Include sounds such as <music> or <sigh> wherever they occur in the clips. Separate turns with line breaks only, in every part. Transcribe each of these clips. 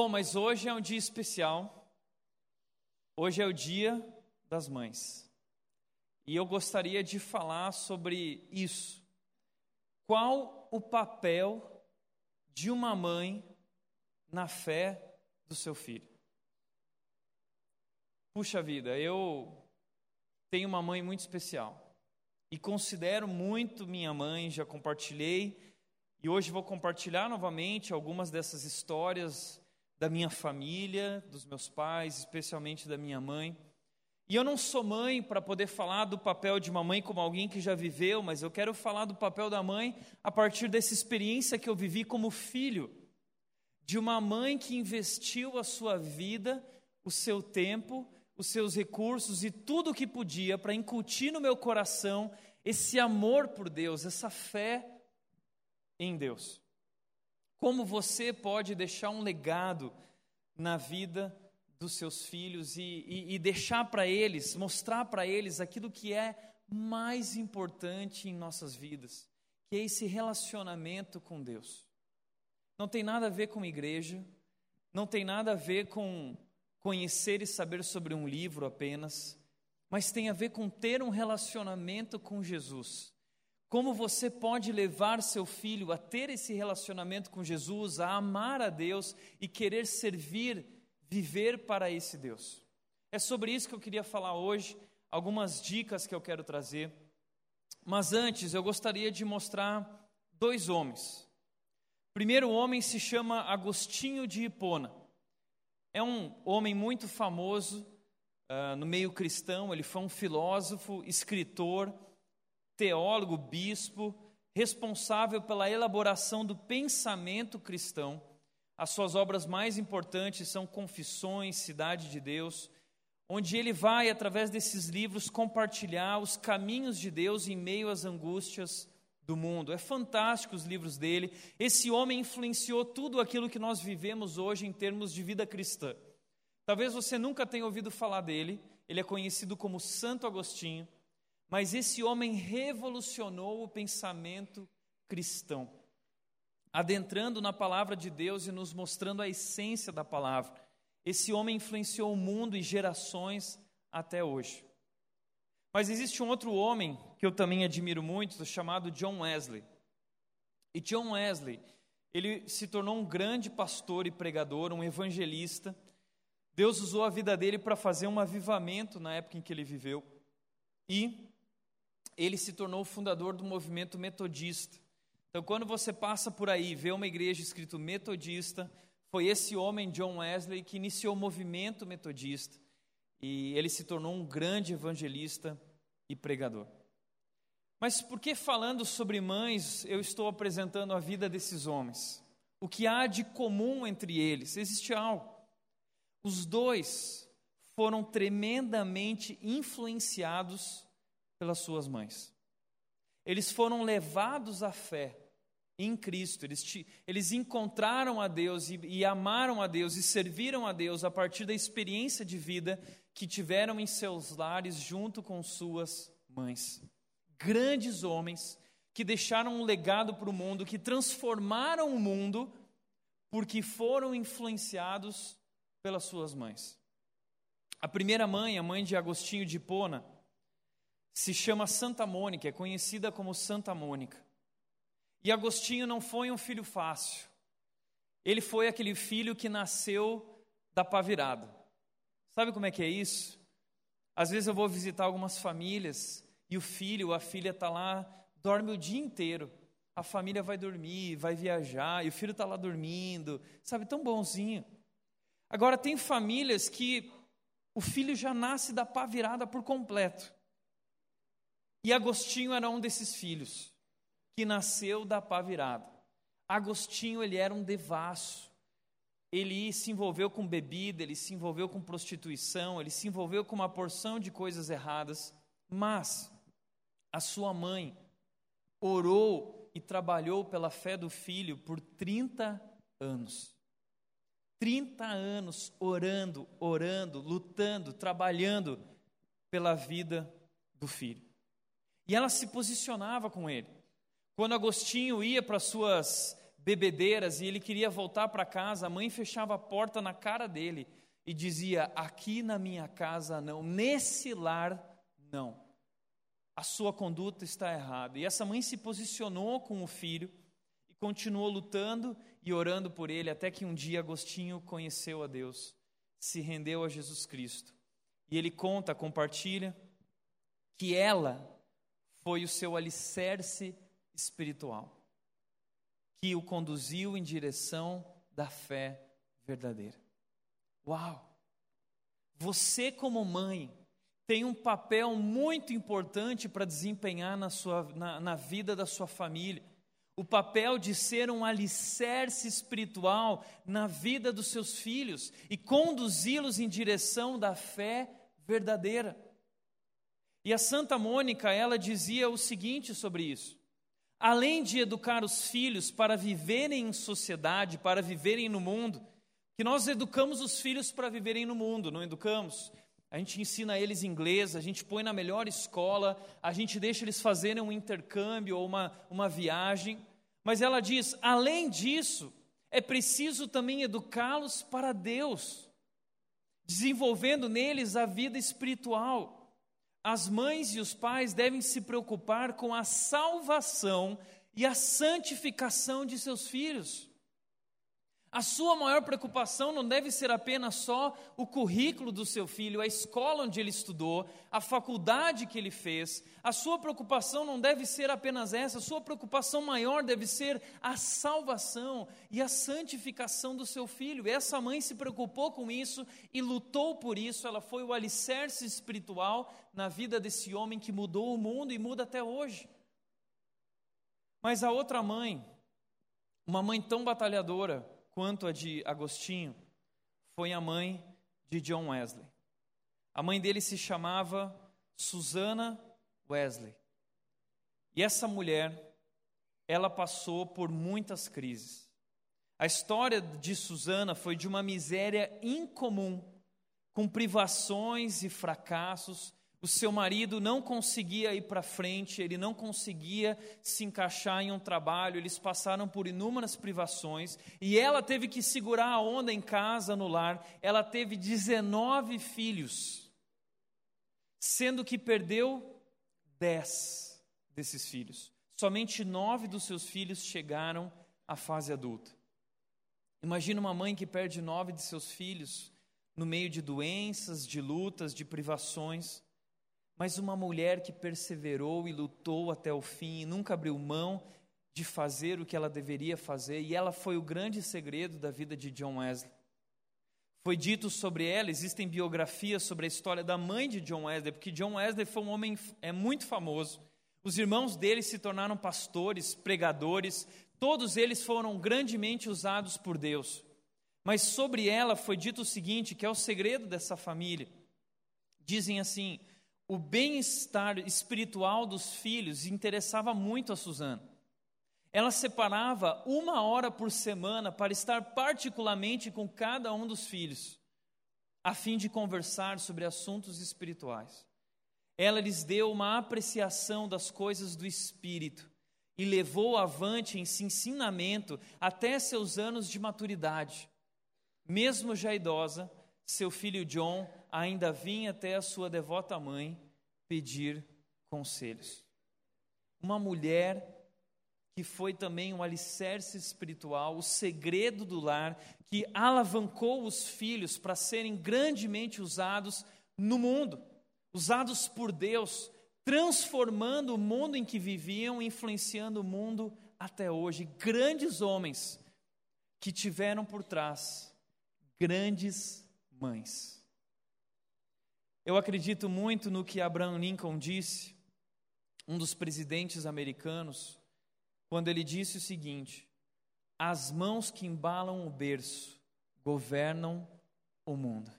Bom, mas hoje é um dia especial. Hoje é o Dia das Mães. E eu gostaria de falar sobre isso. Qual o papel de uma mãe na fé do seu filho? Puxa vida, eu tenho uma mãe muito especial e considero muito minha mãe, já compartilhei e hoje vou compartilhar novamente algumas dessas histórias da minha família, dos meus pais, especialmente da minha mãe. E eu não sou mãe para poder falar do papel de uma mãe como alguém que já viveu, mas eu quero falar do papel da mãe a partir dessa experiência que eu vivi como filho, de uma mãe que investiu a sua vida, o seu tempo, os seus recursos e tudo o que podia para incutir no meu coração esse amor por Deus, essa fé em Deus. Como você pode deixar um legado na vida dos seus filhos e, e, e deixar para eles, mostrar para eles aquilo que é mais importante em nossas vidas, que é esse relacionamento com Deus. Não tem nada a ver com igreja, não tem nada a ver com conhecer e saber sobre um livro apenas, mas tem a ver com ter um relacionamento com Jesus. Como você pode levar seu filho a ter esse relacionamento com Jesus, a amar a Deus e querer servir, viver para esse Deus? É sobre isso que eu queria falar hoje, algumas dicas que eu quero trazer. Mas antes, eu gostaria de mostrar dois homens. O primeiro homem se chama Agostinho de Hipona. É um homem muito famoso uh, no meio cristão, ele foi um filósofo, escritor teólogo, bispo, responsável pela elaboração do pensamento cristão. As suas obras mais importantes são Confissões, Cidade de Deus, onde ele vai, através desses livros, compartilhar os caminhos de Deus em meio às angústias do mundo. É fantástico os livros dele. Esse homem influenciou tudo aquilo que nós vivemos hoje em termos de vida cristã. Talvez você nunca tenha ouvido falar dele, ele é conhecido como Santo Agostinho. Mas esse homem revolucionou o pensamento cristão, adentrando na palavra de Deus e nos mostrando a essência da palavra. Esse homem influenciou o mundo e gerações até hoje. Mas existe um outro homem que eu também admiro muito, chamado John Wesley. E John Wesley, ele se tornou um grande pastor e pregador, um evangelista. Deus usou a vida dele para fazer um avivamento na época em que ele viveu. E ele se tornou o fundador do movimento metodista. Então, quando você passa por aí e vê uma igreja escrito metodista, foi esse homem, John Wesley, que iniciou o movimento metodista. E ele se tornou um grande evangelista e pregador. Mas por que falando sobre mães eu estou apresentando a vida desses homens? O que há de comum entre eles? Existe algo. Os dois foram tremendamente influenciados pelas suas mães. Eles foram levados à fé em Cristo, eles, eles encontraram a Deus e, e amaram a Deus e serviram a Deus a partir da experiência de vida que tiveram em seus lares junto com suas mães. Grandes homens que deixaram um legado para o mundo, que transformaram o mundo porque foram influenciados pelas suas mães. A primeira mãe, a mãe de Agostinho de Hipona, se chama Santa Mônica, é conhecida como Santa Mônica. E Agostinho não foi um filho fácil. Ele foi aquele filho que nasceu da pá virada. Sabe como é que é isso? Às vezes eu vou visitar algumas famílias e o filho a filha está lá, dorme o dia inteiro. A família vai dormir, vai viajar e o filho está lá dormindo, sabe, tão bonzinho. Agora, tem famílias que o filho já nasce da pá virada por completo. E Agostinho era um desses filhos que nasceu da pá virada. Agostinho, ele era um devasso. Ele se envolveu com bebida, ele se envolveu com prostituição, ele se envolveu com uma porção de coisas erradas, mas a sua mãe orou e trabalhou pela fé do filho por 30 anos. 30 anos orando, orando, lutando, trabalhando pela vida do filho. E ela se posicionava com ele. Quando Agostinho ia para suas bebedeiras e ele queria voltar para casa, a mãe fechava a porta na cara dele e dizia: Aqui na minha casa não, nesse lar não. A sua conduta está errada. E essa mãe se posicionou com o filho e continuou lutando e orando por ele até que um dia Agostinho conheceu a Deus, se rendeu a Jesus Cristo. E ele conta, compartilha, que ela foi o seu alicerce espiritual que o conduziu em direção da fé verdadeira. Uau! Você, como mãe, tem um papel muito importante para desempenhar na, sua, na, na vida da sua família. O papel de ser um alicerce espiritual na vida dos seus filhos e conduzi-los em direção da fé verdadeira. E a Santa Mônica, ela dizia o seguinte sobre isso: além de educar os filhos para viverem em sociedade, para viverem no mundo, que nós educamos os filhos para viverem no mundo, não educamos? A gente ensina eles inglês, a gente põe na melhor escola, a gente deixa eles fazerem um intercâmbio ou uma, uma viagem. Mas ela diz: além disso, é preciso também educá-los para Deus, desenvolvendo neles a vida espiritual. As mães e os pais devem se preocupar com a salvação e a santificação de seus filhos. A sua maior preocupação não deve ser apenas só o currículo do seu filho, a escola onde ele estudou, a faculdade que ele fez. A sua preocupação não deve ser apenas essa, a sua preocupação maior deve ser a salvação e a santificação do seu filho. Essa mãe se preocupou com isso e lutou por isso, ela foi o alicerce espiritual na vida desse homem que mudou o mundo e muda até hoje. Mas a outra mãe, uma mãe tão batalhadora, quanto a de Agostinho foi a mãe de John Wesley. A mãe dele se chamava Susana Wesley. E essa mulher, ela passou por muitas crises. A história de Susana foi de uma miséria incomum, com privações e fracassos, o seu marido não conseguia ir para frente, ele não conseguia se encaixar em um trabalho, eles passaram por inúmeras privações e ela teve que segurar a onda em casa, no lar. Ela teve 19 filhos, sendo que perdeu 10 desses filhos. Somente nove dos seus filhos chegaram à fase adulta. Imagina uma mãe que perde nove de seus filhos no meio de doenças, de lutas, de privações mas uma mulher que perseverou e lutou até o fim e nunca abriu mão de fazer o que ela deveria fazer, e ela foi o grande segredo da vida de John Wesley. Foi dito sobre ela, existem biografias sobre a história da mãe de John Wesley, porque John Wesley foi um homem é muito famoso. Os irmãos dele se tornaram pastores, pregadores, todos eles foram grandemente usados por Deus. Mas sobre ela foi dito o seguinte, que é o segredo dessa família. Dizem assim: o bem-estar espiritual dos filhos interessava muito a Suzana. Ela separava uma hora por semana para estar particularmente com cada um dos filhos, a fim de conversar sobre assuntos espirituais. Ela lhes deu uma apreciação das coisas do espírito e levou avante esse ensinamento até seus anos de maturidade. Mesmo já idosa, seu filho John ainda vinha até a sua devota mãe pedir conselhos. Uma mulher que foi também um alicerce espiritual, o segredo do lar, que alavancou os filhos para serem grandemente usados no mundo, usados por Deus, transformando o mundo em que viviam, influenciando o mundo até hoje. Grandes homens que tiveram por trás grandes mães. Eu acredito muito no que Abraham Lincoln disse, um dos presidentes americanos, quando ele disse o seguinte: As mãos que embalam o berço governam o mundo.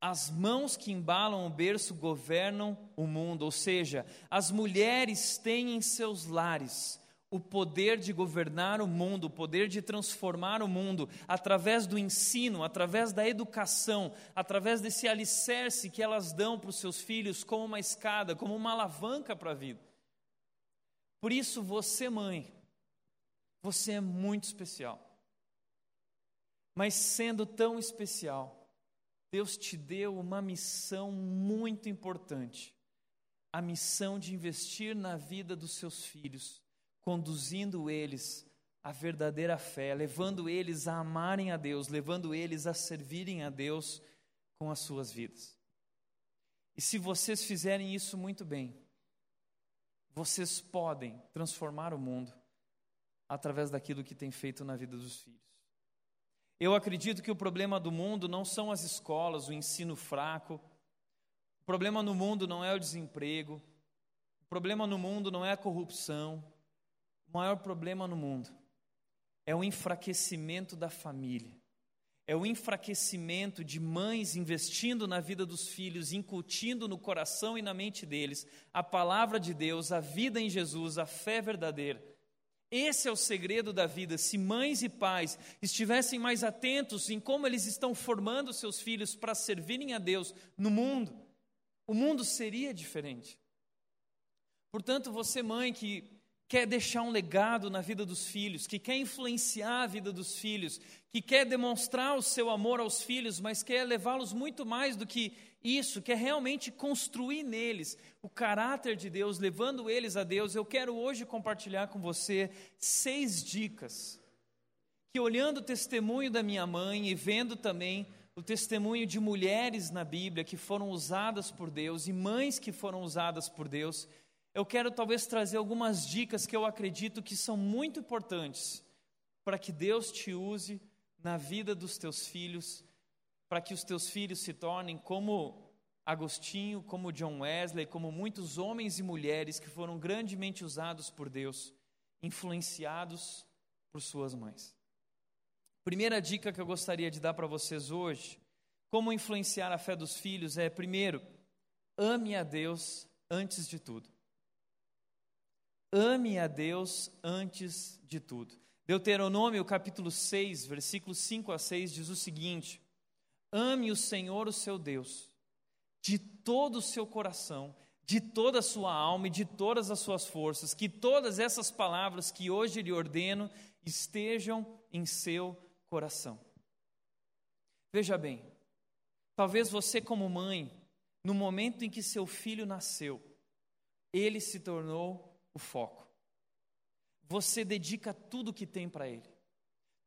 As mãos que embalam o berço governam o mundo, ou seja, as mulheres têm em seus lares o poder de governar o mundo, o poder de transformar o mundo através do ensino, através da educação, através desse alicerce que elas dão para os seus filhos como uma escada, como uma alavanca para a vida. Por isso, você, mãe, Você é muito especial. Mas sendo tão especial, Deus te deu uma missão muito importante a missão de investir na vida dos seus filhos, conduzindo eles à verdadeira fé, levando eles a amarem a Deus, levando eles a servirem a Deus com as suas vidas. E se vocês fizerem isso muito bem, vocês podem transformar o mundo através daquilo que tem feito na vida dos filhos. Eu acredito que o problema do mundo não são as escolas, o ensino fraco. O problema no mundo não é o desemprego. O problema no mundo não é a corrupção. O maior problema no mundo é o enfraquecimento da família. É o enfraquecimento de mães investindo na vida dos filhos, incutindo no coração e na mente deles a palavra de Deus, a vida em Jesus, a fé verdadeira. Esse é o segredo da vida. Se mães e pais estivessem mais atentos em como eles estão formando seus filhos para servirem a Deus no mundo, o mundo seria diferente. Portanto, você, mãe, que quer deixar um legado na vida dos filhos, que quer influenciar a vida dos filhos, que quer demonstrar o seu amor aos filhos, mas quer levá-los muito mais do que isso, quer realmente construir neles o caráter de Deus, levando eles a Deus, eu quero hoje compartilhar com você seis dicas que, olhando o testemunho da minha mãe e vendo também o testemunho de mulheres na Bíblia que foram usadas por Deus e mães que foram usadas por Deus, eu quero talvez trazer algumas dicas que eu acredito que são muito importantes para que Deus te use na vida dos teus filhos para que os teus filhos se tornem como Agostinho, como John Wesley, como muitos homens e mulheres que foram grandemente usados por Deus, influenciados por suas mães. Primeira dica que eu gostaria de dar para vocês hoje, como influenciar a fé dos filhos é, primeiro, ame a Deus antes de tudo. Ame a Deus antes de tudo. Deuteronômio capítulo 6, versículos 5 a 6 diz o seguinte: Ame o Senhor, o seu Deus, de todo o seu coração, de toda a sua alma e de todas as suas forças. Que todas essas palavras que hoje lhe ordeno estejam em seu coração. Veja bem, talvez você, como mãe, no momento em que seu filho nasceu, ele se tornou o foco. Você dedica tudo que tem para ele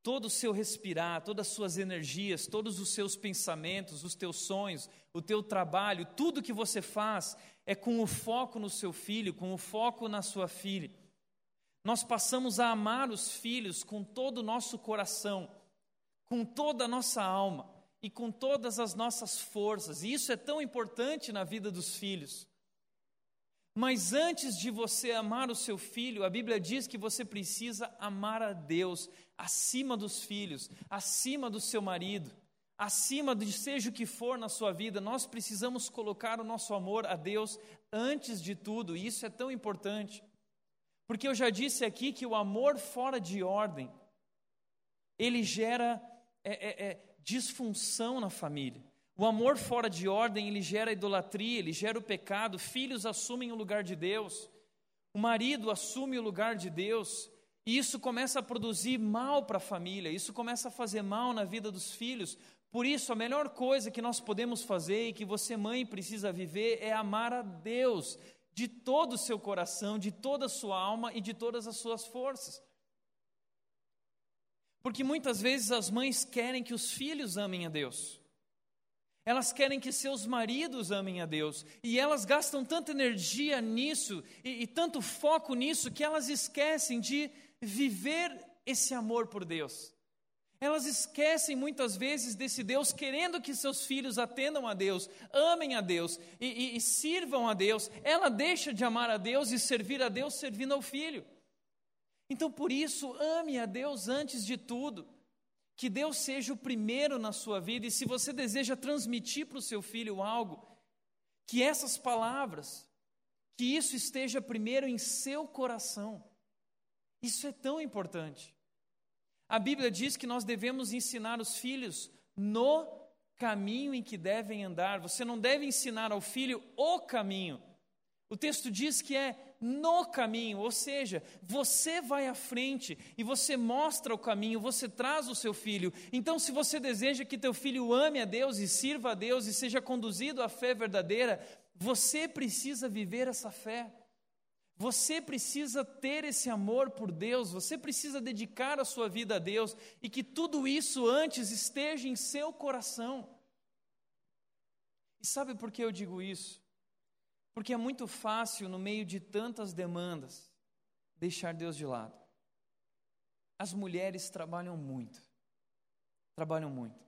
todo o seu respirar, todas as suas energias, todos os seus pensamentos, os teus sonhos, o teu trabalho, tudo que você faz é com o foco no seu filho, com o foco na sua filha. Nós passamos a amar os filhos com todo o nosso coração, com toda a nossa alma e com todas as nossas forças. E isso é tão importante na vida dos filhos. Mas antes de você amar o seu filho, a Bíblia diz que você precisa amar a Deus acima dos filhos, acima do seu marido, acima de seja o que for na sua vida. Nós precisamos colocar o nosso amor a Deus antes de tudo, e isso é tão importante. Porque eu já disse aqui que o amor fora de ordem, ele gera é, é, é, disfunção na família. O amor fora de ordem, ele gera idolatria, ele gera o pecado. Filhos assumem o lugar de Deus. O marido assume o lugar de Deus. E isso começa a produzir mal para a família, isso começa a fazer mal na vida dos filhos. Por isso, a melhor coisa que nós podemos fazer e que você, mãe, precisa viver é amar a Deus de todo o seu coração, de toda a sua alma e de todas as suas forças. Porque muitas vezes as mães querem que os filhos amem a Deus. Elas querem que seus maridos amem a Deus. E elas gastam tanta energia nisso e, e, tanto foco nisso que elas esquecem de viver esse amor por Deus. Elas esquecem muitas vezes desse Deus, querendo que seus filhos atendam a Deus, amem a Deus e, e, e sirvam a Deus. Ela deixa de amar a Deus e servir a Deus servindo ao filho. Então, por isso, ame a Deus antes de tudo. Que Deus seja o primeiro na sua vida, e se você deseja transmitir para o seu filho algo, que essas palavras, que isso esteja primeiro em seu coração. Isso é tão importante. A Bíblia diz que nós devemos ensinar os filhos no caminho em que devem andar. Você não deve ensinar ao filho o caminho. O texto diz que é no caminho, ou seja, você vai à frente e você mostra o caminho, você traz o seu filho. Então, se você deseja que teu filho ame a Deus e sirva a Deus e seja conduzido à fé verdadeira, você precisa viver essa fé. Você precisa ter esse amor por Deus, você precisa dedicar a sua vida a Deus e que tudo isso antes esteja em seu coração. E sabe por que eu digo isso? Porque é muito fácil, no meio de tantas demandas, deixar Deus de lado. As mulheres trabalham muito, trabalham muito.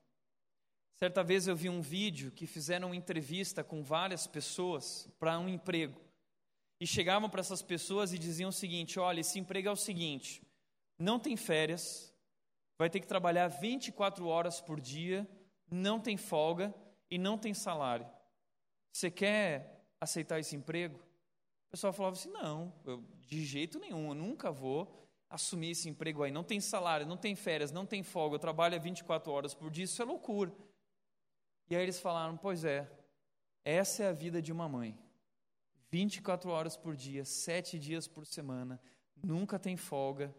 Certa vez eu vi um vídeo que fizeram uma entrevista com várias pessoas para um emprego. E chegavam para essas pessoas e diziam o seguinte: olha, esse emprego é o seguinte, não tem férias, vai ter que trabalhar 24 horas por dia, não tem folga e não tem salário. Você quer aceitar esse emprego? O pessoal falava assim: não, eu, de jeito nenhum, eu nunca vou assumir esse emprego aí. Não tem salário, não tem férias, não tem folga, eu trabalho 24 horas por dia, isso é loucura. E aí eles falaram: pois é, essa é a vida de uma mãe. 24 horas por dia, sete dias por semana, nunca tem folga,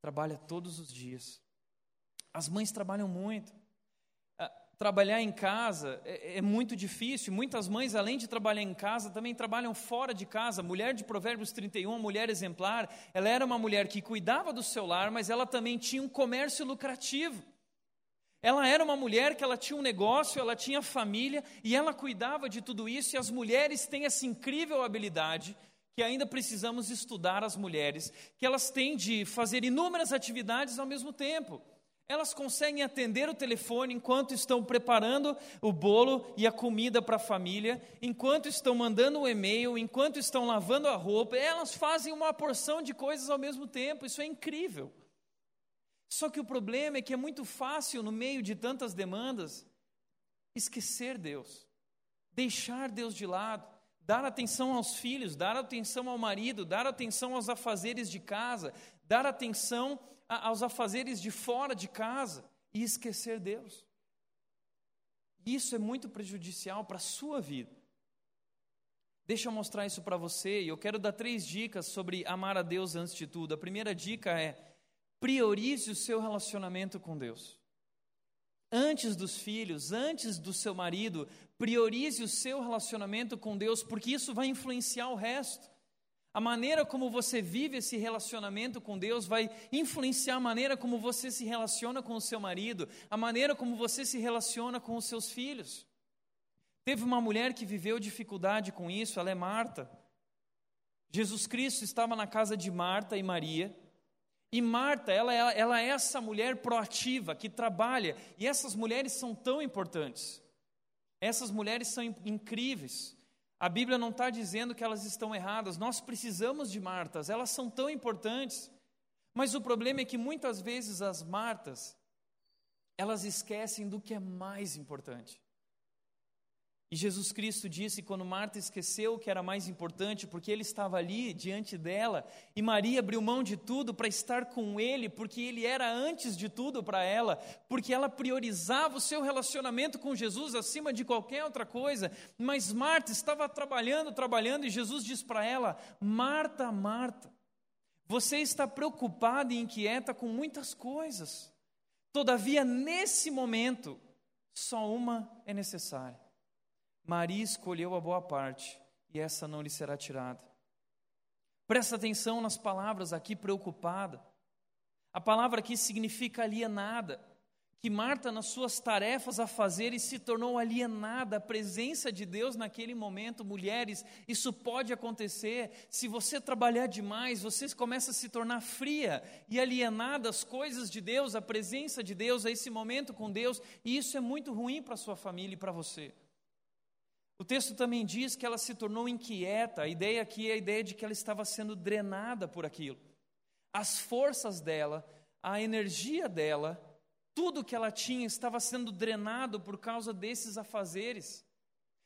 trabalha todos os dias. As mães trabalham muito. Trabalhar em casa é, é, muito difícil. Muitas mães, além de trabalhar em casa, também trabalham fora de casa. Mulher de Provérbios 31, mulher exemplar, ela era uma mulher que cuidava do seu lar, mas ela também tinha um comércio lucrativo. Ela era uma mulher que ela tinha um negócio, ela tinha família e ela cuidava de tudo isso. E as mulheres têm essa incrível habilidade que ainda precisamos estudar as mulheres, que elas têm de fazer inúmeras atividades ao mesmo tempo. Elas conseguem atender o telefone enquanto estão preparando o bolo e a comida para a família, enquanto estão mandando o e-mail, enquanto estão lavando a roupa. Elas fazem uma porção de coisas ao mesmo tempo. Isso é incrível. Só que o problema é que é muito fácil, no meio de tantas demandas, esquecer Deus, deixar Deus de lado, dar atenção aos filhos, dar atenção ao marido, dar atenção aos afazeres de casa, dar atenção aos afazeres de fora de casa e esquecer Deus. Isso é muito prejudicial para a sua vida. Deixa eu mostrar isso para você e eu quero dar três dicas sobre amar a Deus antes de tudo. A primeira dica é priorize o seu relacionamento com Deus. Antes dos filhos, antes do seu marido, priorize o seu relacionamento com Deus, porque isso vai influenciar o resto. A maneira como você vive esse relacionamento com Deus vai influenciar a maneira como você se relaciona com o seu marido, a maneira como você se relaciona com os seus filhos. Teve uma mulher que viveu dificuldade com isso, ela é Marta. Jesus Cristo estava na casa de Marta e Maria. E Marta, ela, ela, ela é essa mulher proativa que trabalha, e essas mulheres são tão importantes. Essas mulheres são incríveis. A Bíblia não está dizendo que elas estão erradas, nós precisamos de Martas, elas são tão importantes. Mas o problema é que muitas vezes as Martas, elas esquecem do que é mais importante. E Jesus Cristo disse quando Marta esqueceu o que era mais importante, porque ele estava ali diante dela, e Maria abriu mão de tudo para estar com ele, porque ele era antes de tudo para ela, porque ela priorizava o seu relacionamento com Jesus acima de qualquer outra coisa. Mas Marta estava trabalhando, trabalhando, e Jesus diz para ela: Marta, Marta, você está preocupada e inquieta com muitas coisas, todavia, nesse momento, só uma é necessária. Maria escolheu a boa parte, e essa não lhe será tirada. Presta atenção nas palavras aqui, preocupada. A palavra aqui significa alienada. Que Marta, nas suas tarefas a fazer, e se tornou alienada. A presença de Deus naquele momento, mulheres, isso pode acontecer. Se você trabalhar demais, você começa a se tornar fria e alienada às coisas de Deus, à presença de Deus, a esse momento com Deus, e isso é muito ruim para a sua família e para você. O texto também diz que ela se tornou inquieta. A ideia aqui é a ideia de que ela estava sendo drenada por aquilo. As forças dela, a energia dela, tudo que ela tinha estava sendo drenado por causa desses afazeres.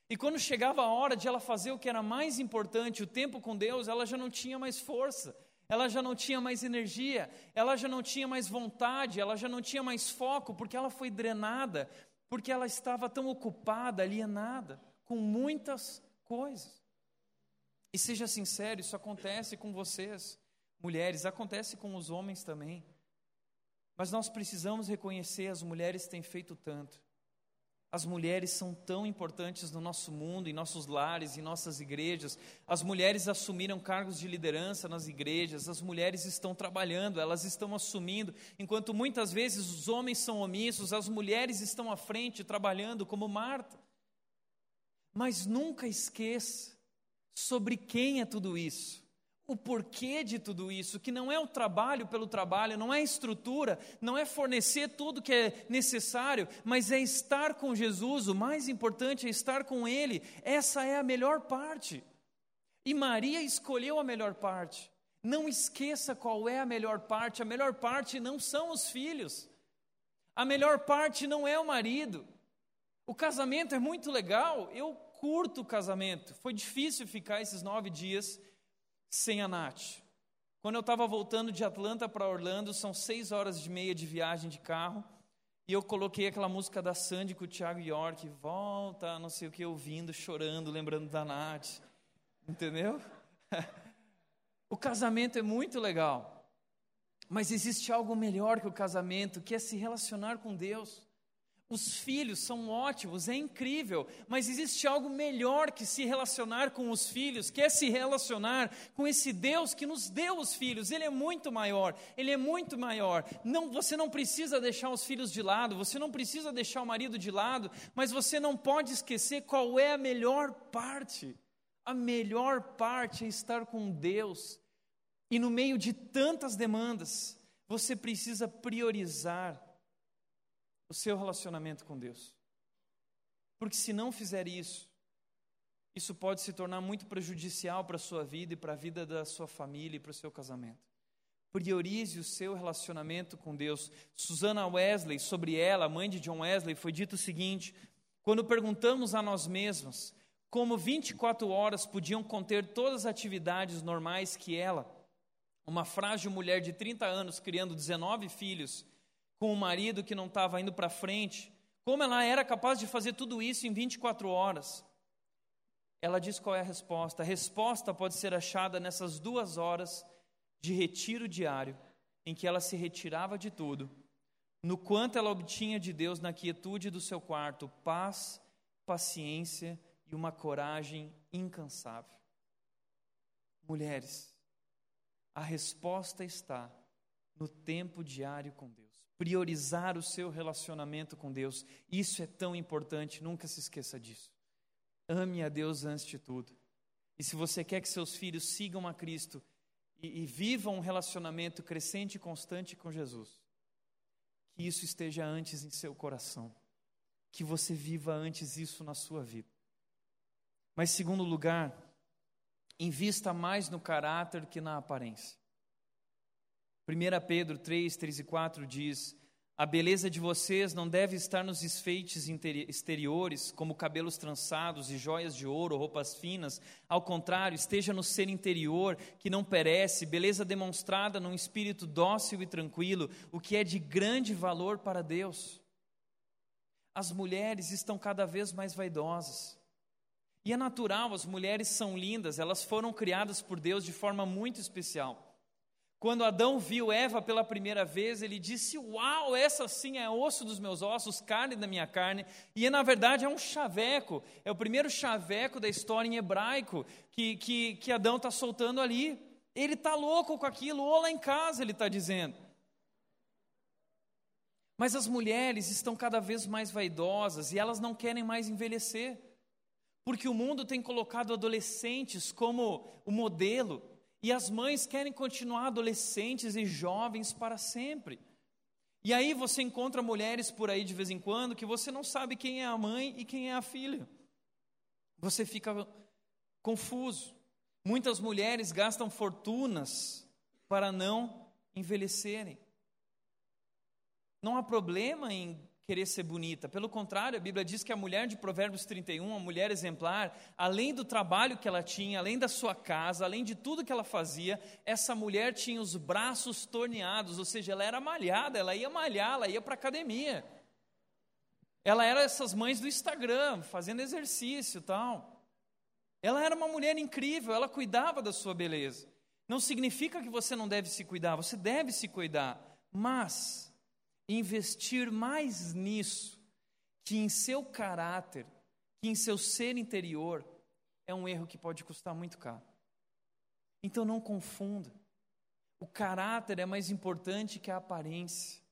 E quando chegava a hora de ela fazer o que era mais importante, o tempo com Deus, ela já não tinha mais força, ela já não tinha mais energia, ela já não tinha mais vontade, ela já não tinha mais foco, porque ela foi drenada, porque ela estava tão ocupada, alienada com muitas coisas. E seja sincero, isso acontece com vocês, mulheres, acontece com os homens também. Mas nós precisamos reconhecer, as mulheres têm feito tanto. As mulheres são tão importantes no nosso mundo, em nossos lares, em nossas igrejas. As mulheres assumiram cargos de liderança nas igrejas, as mulheres estão trabalhando, elas estão assumindo, enquanto muitas vezes os homens são omissos, as mulheres estão à frente trabalhando, como Marta. Mas nunca esqueça sobre quem é tudo isso o porquê de tudo isso, que não é o trabalho pelo trabalho, não é estrutura, não é fornecer tudo que é necessário, mas é estar com Jesus, o mais importante é estar com Ele, essa é a melhor parte. E Maria escolheu a melhor parte. Não esqueça qual é a melhor parte, a melhor parte não são os filhos, a melhor parte não é o marido. O casamento é muito legal, eu curto o casamento, foi difícil ficar esses nove dias sem a Nath. Quando eu estava voltando de Atlanta para Orlando, são seis horas e meia de viagem de carro, e eu coloquei aquela música da Sandy com o Thiago York, volta, não sei o que, ouvindo, chorando, lembrando da Nath. Entendeu? <laughs> o casamento é muito legal, mas existe algo melhor que o casamento, que é se relacionar com Deus. Os filhos são ótimos, é incrível, mas existe algo melhor que se relacionar com os filhos, que é se relacionar com esse Deus que nos deu os filhos. Ele é muito maior, ele é muito maior. Não, você não precisa deixar os filhos de lado, você não precisa deixar o marido de lado, mas você não pode esquecer qual é a melhor parte. A melhor parte é estar com Deus. E no meio de tantas demandas, você precisa priorizar o seu relacionamento com Deus. Porque se não fizer isso, isso pode se tornar muito prejudicial para a sua vida e para a vida da sua família e para o seu casamento. Priorize o seu relacionamento com Deus. Susana Wesley, sobre ela, mãe de John Wesley, foi dito o seguinte: quando perguntamos a nós mesmos como 24 horas podiam conter todas as atividades normais que ela, uma frágil mulher de 30 anos criando 19 filhos, com o marido que não estava indo para frente, como ela era capaz de fazer tudo isso em 24 horas? Ela diz qual é a resposta. A resposta pode ser achada nessas duas horas de retiro diário, em que ela se retirava de tudo, no quanto ela obtinha de Deus na quietude do seu quarto paz, paciência e uma coragem incansável. Mulheres, a resposta está no tempo diário com Deus priorizar o seu relacionamento com Deus. Isso é tão importante, nunca se esqueça disso. Ame a Deus antes de tudo. E se você quer que seus filhos sigam a Cristo e, e vivam um relacionamento crescente e constante com Jesus, que isso esteja antes em seu coração, que você viva antes isso na sua vida. Mas, segundo lugar, invista mais no caráter que na aparência. 1 Pedro 3, 3 e 4 diz: A beleza de vocês não deve estar nos enfeites exteriores, como cabelos trançados e joias de ouro, roupas finas. Ao contrário, esteja no ser interior, que não perece, beleza demonstrada num espírito dócil e tranquilo, o que é de grande valor para Deus. As mulheres estão cada vez mais vaidosas. E é natural, as mulheres são lindas, elas foram criadas por Deus de forma muito especial. Quando Adão viu Eva pela primeira vez, ele disse: Uau, essa sim é osso dos meus ossos, carne da minha carne. E na verdade é um chaveco, é o primeiro chaveco da história em hebraico que, que, que Adão está soltando ali. Ele está louco com aquilo, ou lá em casa, ele está dizendo. Mas as mulheres estão cada vez mais vaidosas e elas não querem mais envelhecer, porque o mundo tem colocado adolescentes como o modelo. E as mães querem continuar adolescentes e jovens para sempre. E aí você encontra mulheres por aí de vez em quando que você não sabe quem é a mãe e quem é a filha. Você fica confuso. Muitas mulheres gastam fortunas para não envelhecerem. Não há problema em querer ser bonita. Pelo contrário, a Bíblia diz que a mulher de Provérbios 31, a mulher exemplar, além do trabalho que ela tinha, além da sua casa, além de tudo que ela fazia, essa mulher tinha os braços torneados, ou seja, ela era malhada, ela ia malhar, ela ia para a academia. Ela era essas mães do Instagram, fazendo exercício tal. Ela era uma mulher incrível, ela cuidava da sua beleza. Não significa que você não deve se cuidar, você deve se cuidar, mas investir mais nisso que em seu caráter, que em seu ser interior, é um erro que pode custar muito caro. Então não confunda. O caráter é mais importante que a aparência.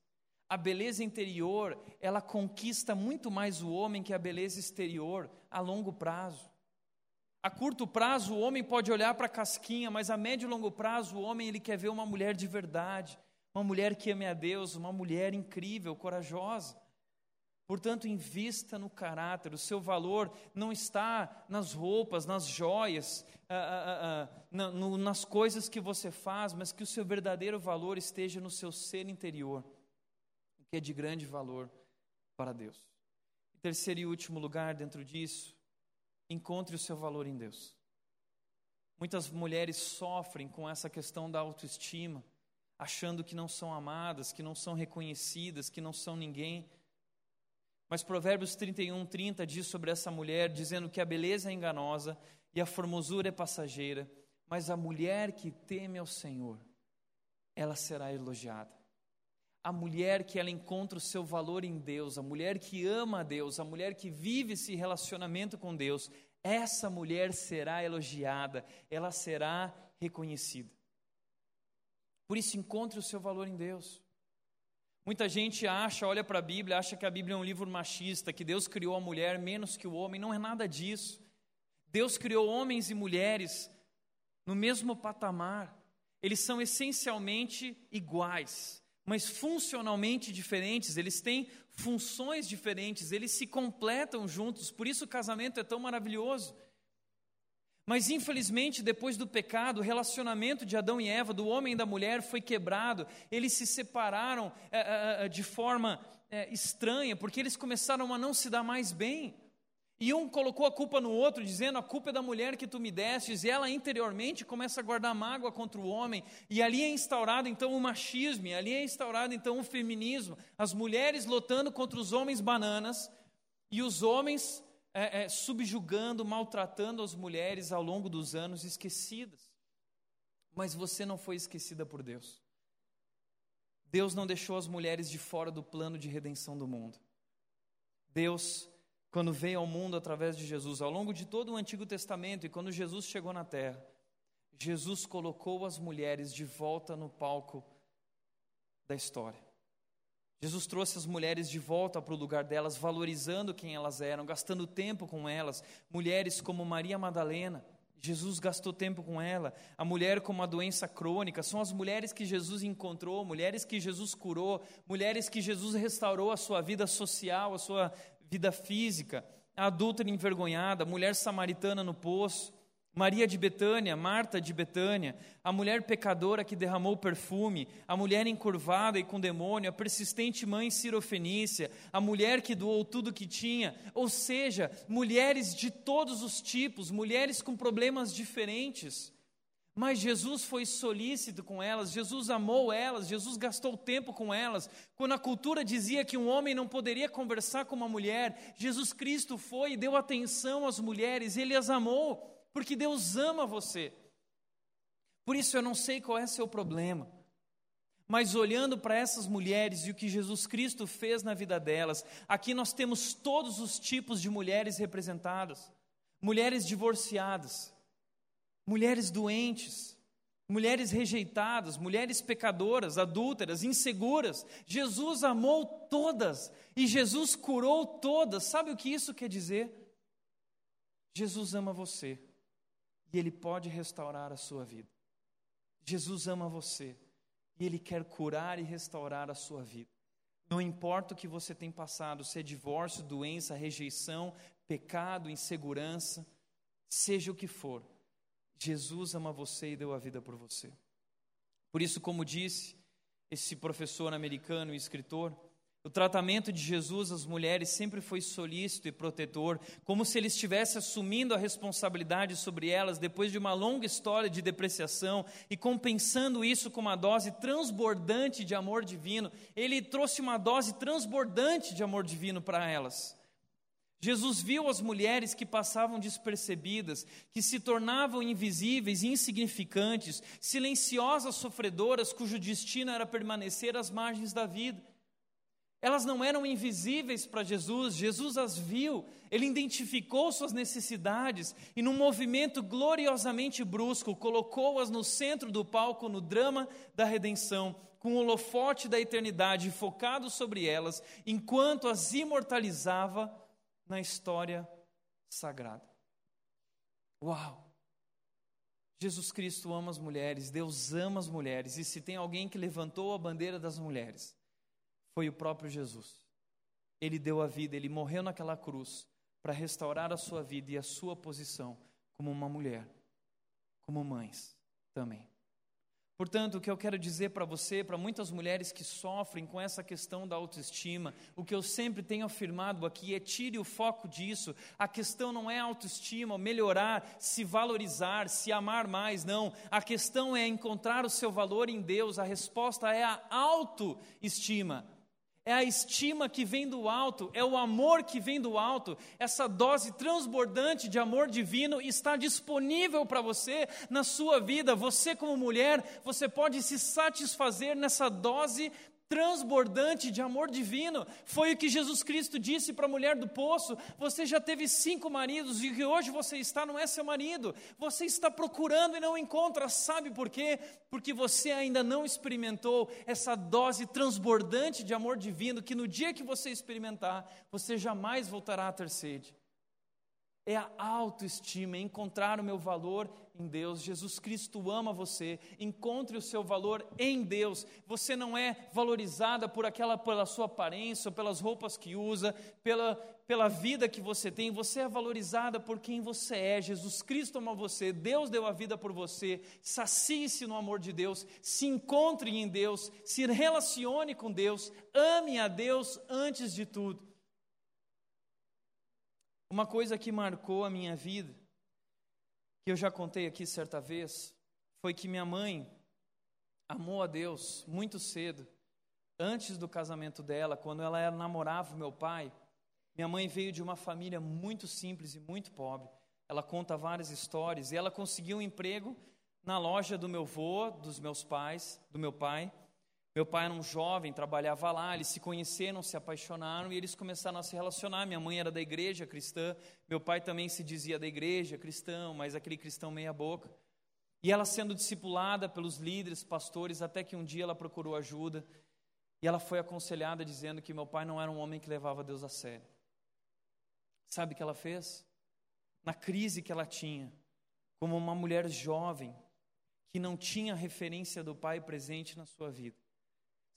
A beleza interior, ela conquista muito mais o homem que a beleza exterior a longo prazo. A curto prazo, o homem pode olhar para a casquinha, mas a médio e longo prazo, o homem ele quer ver uma mulher de verdade, uma mulher que ame a Deus, uma mulher incrível, corajosa. Portanto, invista no caráter, o seu valor não está nas roupas, nas joias, ah, ah, ah, na, no, nas coisas que você faz, mas que o seu verdadeiro valor esteja no seu ser interior, o que é de grande valor para Deus. Terceiro e último lugar, dentro disso, encontre o seu valor em Deus. Muitas mulheres sofrem com essa questão da autoestima, achando que não são amadas, que não são reconhecidas, que não são ninguém. Mas Provérbios 31, 30 diz sobre essa mulher, dizendo que a beleza é enganosa e a formosura é passageira, mas a mulher que teme ao Senhor, ela será elogiada. A mulher que ela encontra o seu valor em Deus, a mulher que ama a Deus, a mulher que vive esse relacionamento com Deus, essa mulher será elogiada, ela será reconhecida. Por isso, encontre o seu valor em Deus. Muita gente acha, olha para a Bíblia, acha que a Bíblia é um livro machista, que Deus criou a mulher menos que o homem. Não é nada disso. Deus criou homens e mulheres no mesmo patamar. Eles são essencialmente iguais mas funcionalmente diferentes, eles têm funções diferentes, eles se completam juntos, por isso o casamento é tão maravilhoso. Mas infelizmente, depois do pecado, o relacionamento de Adão e Eva, do homem e da mulher, foi quebrado, eles se separaram é, é, de forma é, estranha, porque eles começaram a não se dar mais bem. E um colocou a culpa no outro, dizendo: A culpa é da mulher que tu me destes, e ela interiormente começa a guardar mágoa contra o homem, e ali é instaurado então o machismo, ali é instaurado então o feminismo, as mulheres lutando contra os homens bananas, e os homens é, é, subjugando, maltratando as mulheres ao longo dos anos esquecidas. Mas você não foi esquecida por Deus. Deus não deixou as mulheres de fora do plano de redenção do mundo. Deus quando veio ao mundo através de Jesus, ao longo de todo o Antigo Testamento e quando Jesus chegou na terra, Jesus colocou as mulheres de volta no palco da história. Jesus trouxe as mulheres de volta para o lugar delas, valorizando quem elas eram, gastando tempo com elas. Mulheres como Maria Madalena, Jesus gastou tempo com ela. A mulher com uma doença crônica, são as mulheres que Jesus encontrou, mulheres que Jesus curou, mulheres que Jesus restaurou a sua vida social, a sua vida física, a adúltera envergonhada, a mulher samaritana no poço, Maria de Betânia, Marta de Betânia, a mulher pecadora que derramou perfume, a mulher encurvada e com demônio, a persistente mãe sirofenícia, a mulher que doou tudo que tinha, ou seja, mulheres de todos os tipos, mulheres com problemas diferentes. Mas Jesus foi solícito com elas, Jesus amou elas, Jesus gastou tempo com elas. Quando a cultura dizia que um homem não poderia conversar com uma mulher, Jesus Cristo foi e deu atenção às mulheres, ele as amou, porque Deus ama você. Por isso eu não sei qual é seu problema, mas olhando para essas mulheres e o que Jesus Cristo fez na vida delas, aqui nós temos todos os tipos de mulheres representadas: mulheres divorciadas mulheres doentes, mulheres rejeitadas, mulheres pecadoras, adúlteras, inseguras. Jesus amou todas e Jesus curou todas. Sabe o que isso quer dizer? Jesus ama você e Ele pode restaurar a sua vida. Jesus ama você e Ele quer curar e restaurar a sua vida. Não importa o que você tem passado, se é divórcio, doença, rejeição, pecado, insegurança, seja o que for, Jesus ama você e deu a vida por você. Por isso, como disse esse professor americano e escritor, o tratamento de Jesus às mulheres sempre foi solícito e protetor, como se ele estivesse assumindo a responsabilidade sobre elas depois de uma longa história de depreciação e compensando isso com uma dose transbordante de amor divino. Ele trouxe uma dose transbordante de amor divino para elas. Jesus viu as mulheres que passavam despercebidas, que se tornavam invisíveis insignificantes, silenciosas sofredoras cujo destino era permanecer às margens da vida. Elas não eram invisíveis para Jesus, Jesus as viu, ele identificou suas necessidades e, num movimento gloriosamente brusco, colocou-as no centro do palco no drama da redenção, com o holofote da eternidade focado sobre elas, enquanto as imortalizava na história sagrada. Uau! Jesus Cristo ama as mulheres, Deus ama as mulheres, e se tem alguém que levantou a bandeira das mulheres, foi o próprio Jesus. Ele deu a vida, ele morreu naquela cruz para restaurar a sua vida e a sua posição como uma mulher, como mães também. Portanto, o que eu quero dizer para você, para muitas mulheres que sofrem com essa questão da autoestima, o que eu sempre tenho afirmado aqui é tire o foco disso. A questão não é autoestima, melhorar, se valorizar, se amar mais, não. A questão é encontrar o seu valor em Deus. A resposta é a autoestima é a estima que vem do alto, é o amor que vem do alto. Essa dose transbordante de amor divino está disponível para você na sua vida. Você, como mulher, você pode se satisfazer nessa dose transbordante de amor divino. Foi o que Jesus Cristo disse para a mulher do poço: Você já teve cinco maridos e que hoje você está não é seu marido. Você está procurando e não encontra. Sabe por quê? Porque você ainda não experimentou essa dose transbordante de amor divino que no dia que você experimentar, você jamais voltará a ter sede é a autoestima, é encontrar o meu valor em Deus. Jesus Cristo ama você. Encontre o seu valor em Deus. Você não é valorizada por aquela pela sua aparência, pelas roupas que usa, pela pela vida que você tem, você é valorizada por quem você é. Jesus Cristo ama você, Deus deu a vida por você. Sacie-se no amor de Deus, se encontre em Deus, se relacione com Deus, ame a Deus antes de tudo. Uma coisa que marcou a minha vida, que eu já contei aqui certa vez, foi que minha mãe amou a Deus muito cedo. Antes do casamento dela, quando ela namorava meu pai, minha mãe veio de uma família muito simples e muito pobre. Ela conta várias histórias e ela conseguiu um emprego na loja do meu avô, dos meus pais, do meu pai. Meu pai era um jovem, trabalhava lá, eles se conheceram, se apaixonaram e eles começaram a se relacionar. Minha mãe era da igreja cristã, meu pai também se dizia da igreja cristão, mas aquele cristão meia-boca. E ela sendo discipulada pelos líderes, pastores, até que um dia ela procurou ajuda e ela foi aconselhada dizendo que meu pai não era um homem que levava Deus a sério. Sabe o que ela fez? Na crise que ela tinha, como uma mulher jovem que não tinha referência do pai presente na sua vida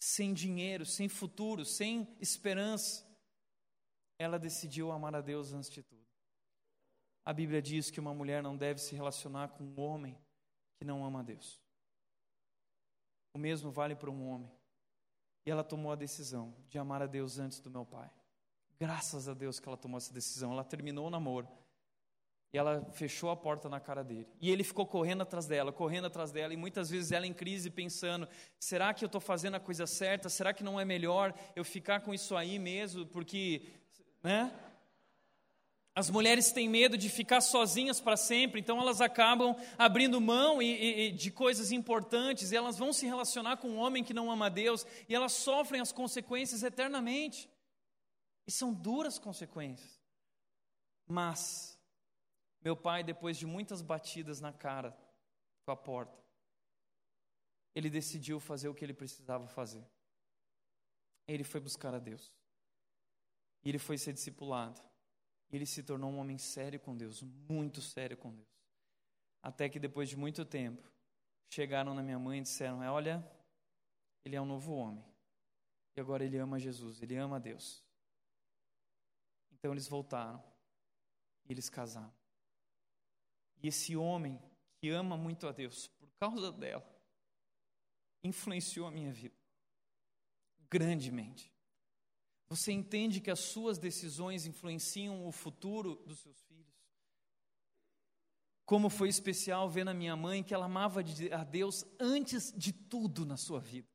sem dinheiro, sem futuro, sem esperança, ela decidiu amar a Deus antes de tudo. A Bíblia diz que uma mulher não deve se relacionar com um homem que não ama a Deus. O mesmo vale para um homem. E ela tomou a decisão de amar a Deus antes do meu pai. Graças a Deus que ela tomou essa decisão. Ela terminou o namoro. E ela fechou a porta na cara dele. E ele ficou correndo atrás dela, correndo atrás dela. E muitas vezes ela em crise, pensando: será que eu estou fazendo a coisa certa? Será que não é melhor eu ficar com isso aí mesmo? Porque, né? As mulheres têm medo de ficar sozinhas para sempre, então elas acabam abrindo mão e, e, de coisas importantes, e elas vão se relacionar com um homem que não ama Deus, e elas sofrem as consequências eternamente. E são duras consequências. Mas meu pai, depois de muitas batidas na cara com a porta, ele decidiu fazer o que ele precisava fazer. Ele foi buscar a Deus. E ele foi ser discipulado. E ele se tornou um homem sério com Deus, muito sério com Deus. Até que depois de muito tempo, chegaram na minha mãe e disseram: Olha, ele é um novo homem. E agora ele ama Jesus, ele ama Deus. Então eles voltaram e eles casaram. E esse homem que ama muito a Deus, por causa dela, influenciou a minha vida grandemente. Você entende que as suas decisões influenciam o futuro dos seus filhos? Como foi especial ver na minha mãe que ela amava a Deus antes de tudo na sua vida.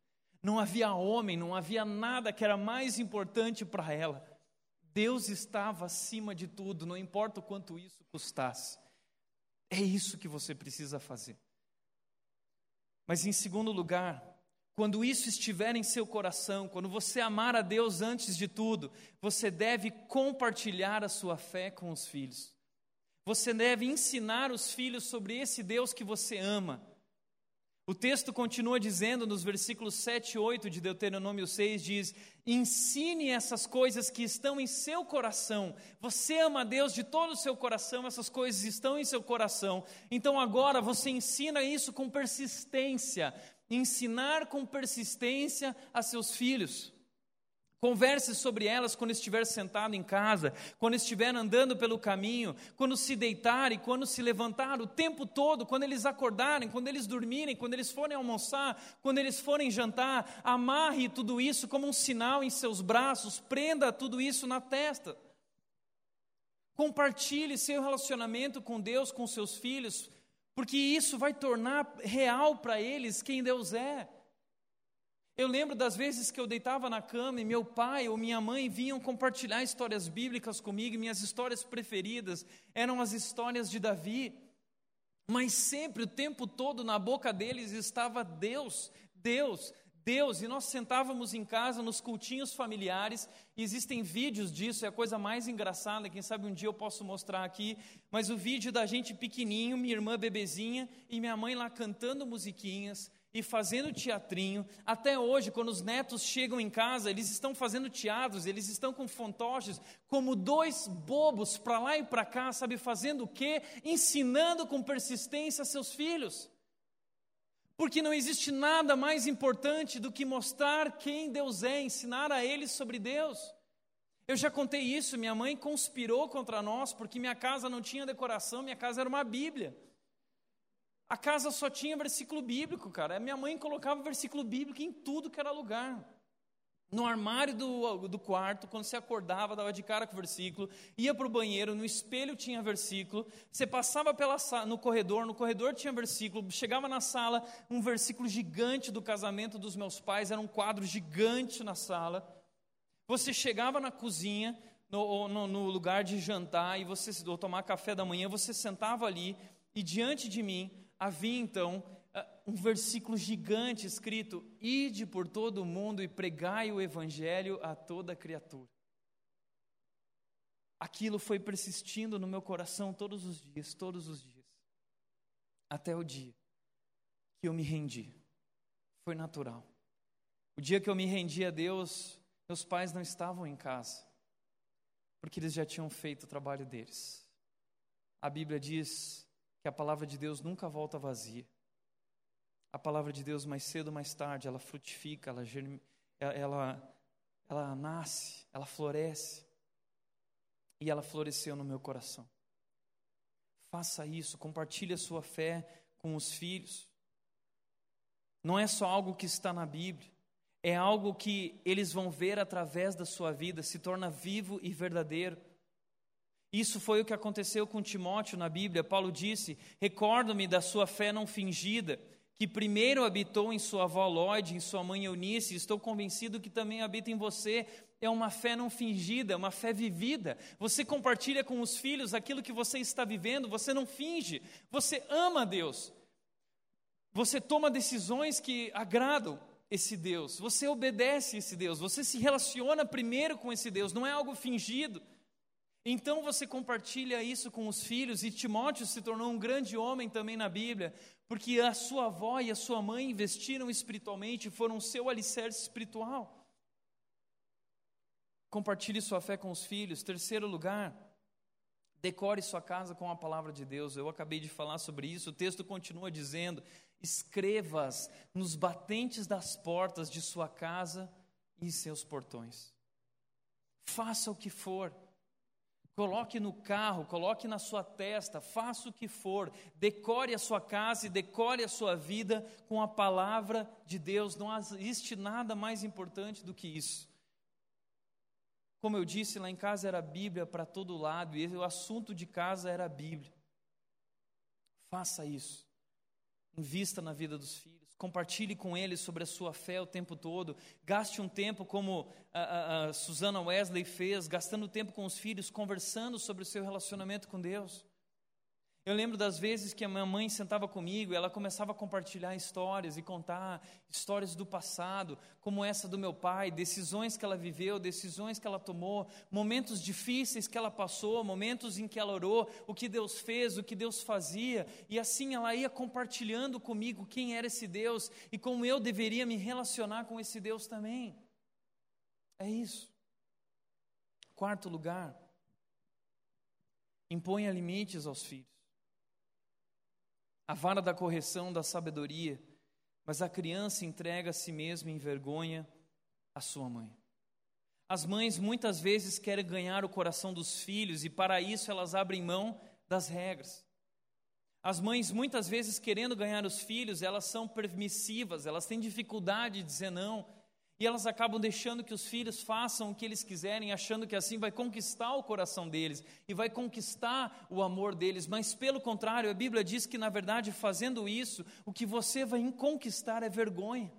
Não havia homem, não havia nada que era mais importante para ela Deus estava acima de tudo, não importa o quanto isso custasse. É isso que você precisa fazer. Mas em segundo lugar, quando isso estiver em seu coração, quando você amar a Deus antes de tudo, você deve compartilhar a sua fé com os filhos. Você deve ensinar os filhos sobre esse Deus que você ama. O texto continua dizendo nos versículos 7 e 8 de Deuteronômio 6: diz: Ensine essas coisas que estão em seu coração. Você ama a Deus de todo o seu coração, essas coisas estão em seu coração. Então agora você ensina isso com persistência. Ensinar com persistência a seus filhos. Converse sobre elas quando estiver sentado em casa, quando estiver andando pelo caminho, quando se deitar e quando se levantar, o tempo todo, quando eles acordarem, quando eles dormirem, quando eles forem almoçar, quando eles forem jantar. Amarre tudo isso como um sinal em seus braços, prenda tudo isso na testa. Compartilhe seu relacionamento com Deus, com seus filhos, porque isso vai tornar real para eles quem Deus é. Eu lembro das vezes que eu deitava na cama e meu pai ou minha mãe vinham compartilhar histórias bíblicas comigo, e minhas histórias preferidas eram as histórias de Davi. Mas sempre, o tempo todo, na boca deles estava Deus, Deus, Deus. E nós sentávamos em casa nos cultinhos familiares, existem vídeos disso, é a coisa mais engraçada, quem sabe um dia eu posso mostrar aqui. Mas o vídeo da gente pequenininho, minha irmã bebezinha e minha mãe lá cantando musiquinhas e fazendo teatrinho. Até hoje, quando os netos chegam em casa, eles estão fazendo teatros, eles estão com fantoches, como dois bobos para lá e para cá, sabe, fazendo o quê? Ensinando com persistência seus filhos. Porque não existe nada mais importante do que mostrar quem Deus é, ensinar a eles sobre Deus. Eu já contei isso, minha mãe conspirou contra nós porque minha casa não tinha decoração, minha casa era uma Bíblia. A casa só tinha versículo bíblico, cara. A minha mãe colocava versículo bíblico em tudo que era lugar. No armário do, do quarto, quando você acordava, dava de cara com o versículo, ia para o banheiro, no espelho tinha versículo, você passava pela, no corredor, no corredor tinha versículo, chegava na sala, um versículo gigante do casamento dos meus pais, era um quadro gigante na sala. Você chegava na cozinha, no, no, no lugar de jantar, e você, ou tomar café da manhã, você sentava ali, e diante de mim havia então ah, um versículo gigante escrito: Ide por todo o mundo e pregai o evangelho a toda criatura. Aquilo foi persistindo no meu coração todos os dias, todos os dias, até o dia que eu me rendi. Foi natural. O dia que eu me rendi a Deus, meus pais não estavam em casa, porque eles já tinham feito o trabalho deles. A Bíblia diz que a palavra de Deus nunca volta vazia. A palavra de Deus, mais cedo ou mais tarde, ela frutifica, ela, germ... ela, ela nasce, ela floresce. E ela floresceu no meu coração. Faça isso, compartilhe a sua fé com os filhos. Não é só algo que está na Bíblia, é algo que eles vão ver através da sua vida, se torna vivo e verdadeiro. Isso foi o que aconteceu com Timóteo na Bíblia. Paulo disse: Recordo-me da sua fé não fingida, que primeiro habitou em sua avó Lloyd, em sua mãe Eunice, estou convencido que também habita em você. É uma fé não fingida, é uma fé vivida. Você compartilha com os filhos aquilo que você está vivendo, você não finge, você ama Deus. Você toma decisões que agradam esse Deus, você obedece esse Deus, você se relaciona primeiro com esse Deus, não é algo fingido. Então você compartilha isso com os filhos, e Timóteo se tornou um grande homem também na Bíblia, porque a sua avó e a sua mãe investiram espiritualmente, foram seu alicerce espiritual. Compartilhe sua fé com os filhos. Terceiro lugar, decore sua casa com a palavra de Deus. Eu acabei de falar sobre isso, o texto continua dizendo: escrevas nos batentes das portas de sua casa e seus portões. Faça o que for Coloque no carro, coloque na sua testa, faça o que for, decore a sua casa e decore a sua vida com a palavra de Deus. Não existe nada mais importante do que isso. Como eu disse, lá em casa era Bíblia para todo lado e o assunto de casa era a Bíblia. Faça isso. Invista na vida dos filhos, Compartilhe com eles sobre a sua fé o tempo todo. Gaste um tempo como a, a, a Susana Wesley fez, gastando tempo com os filhos, conversando sobre o seu relacionamento com Deus. Eu lembro das vezes que a minha mãe sentava comigo e ela começava a compartilhar histórias e contar histórias do passado, como essa do meu pai, decisões que ela viveu, decisões que ela tomou, momentos difíceis que ela passou, momentos em que ela orou, o que Deus fez, o que Deus fazia, e assim ela ia compartilhando comigo quem era esse Deus e como eu deveria me relacionar com esse Deus também. É isso. Quarto lugar, imponha limites aos filhos a vara da correção da sabedoria, mas a criança entrega a si mesma em vergonha à sua mãe. As mães muitas vezes querem ganhar o coração dos filhos e para isso elas abrem mão das regras. As mães muitas vezes querendo ganhar os filhos, elas são permissivas, elas têm dificuldade de dizer não, e elas acabam deixando que os filhos façam o que eles quiserem, achando que assim vai conquistar o coração deles e vai conquistar o amor deles. Mas pelo contrário, a Bíblia diz que na verdade, fazendo isso, o que você vai conquistar é vergonha.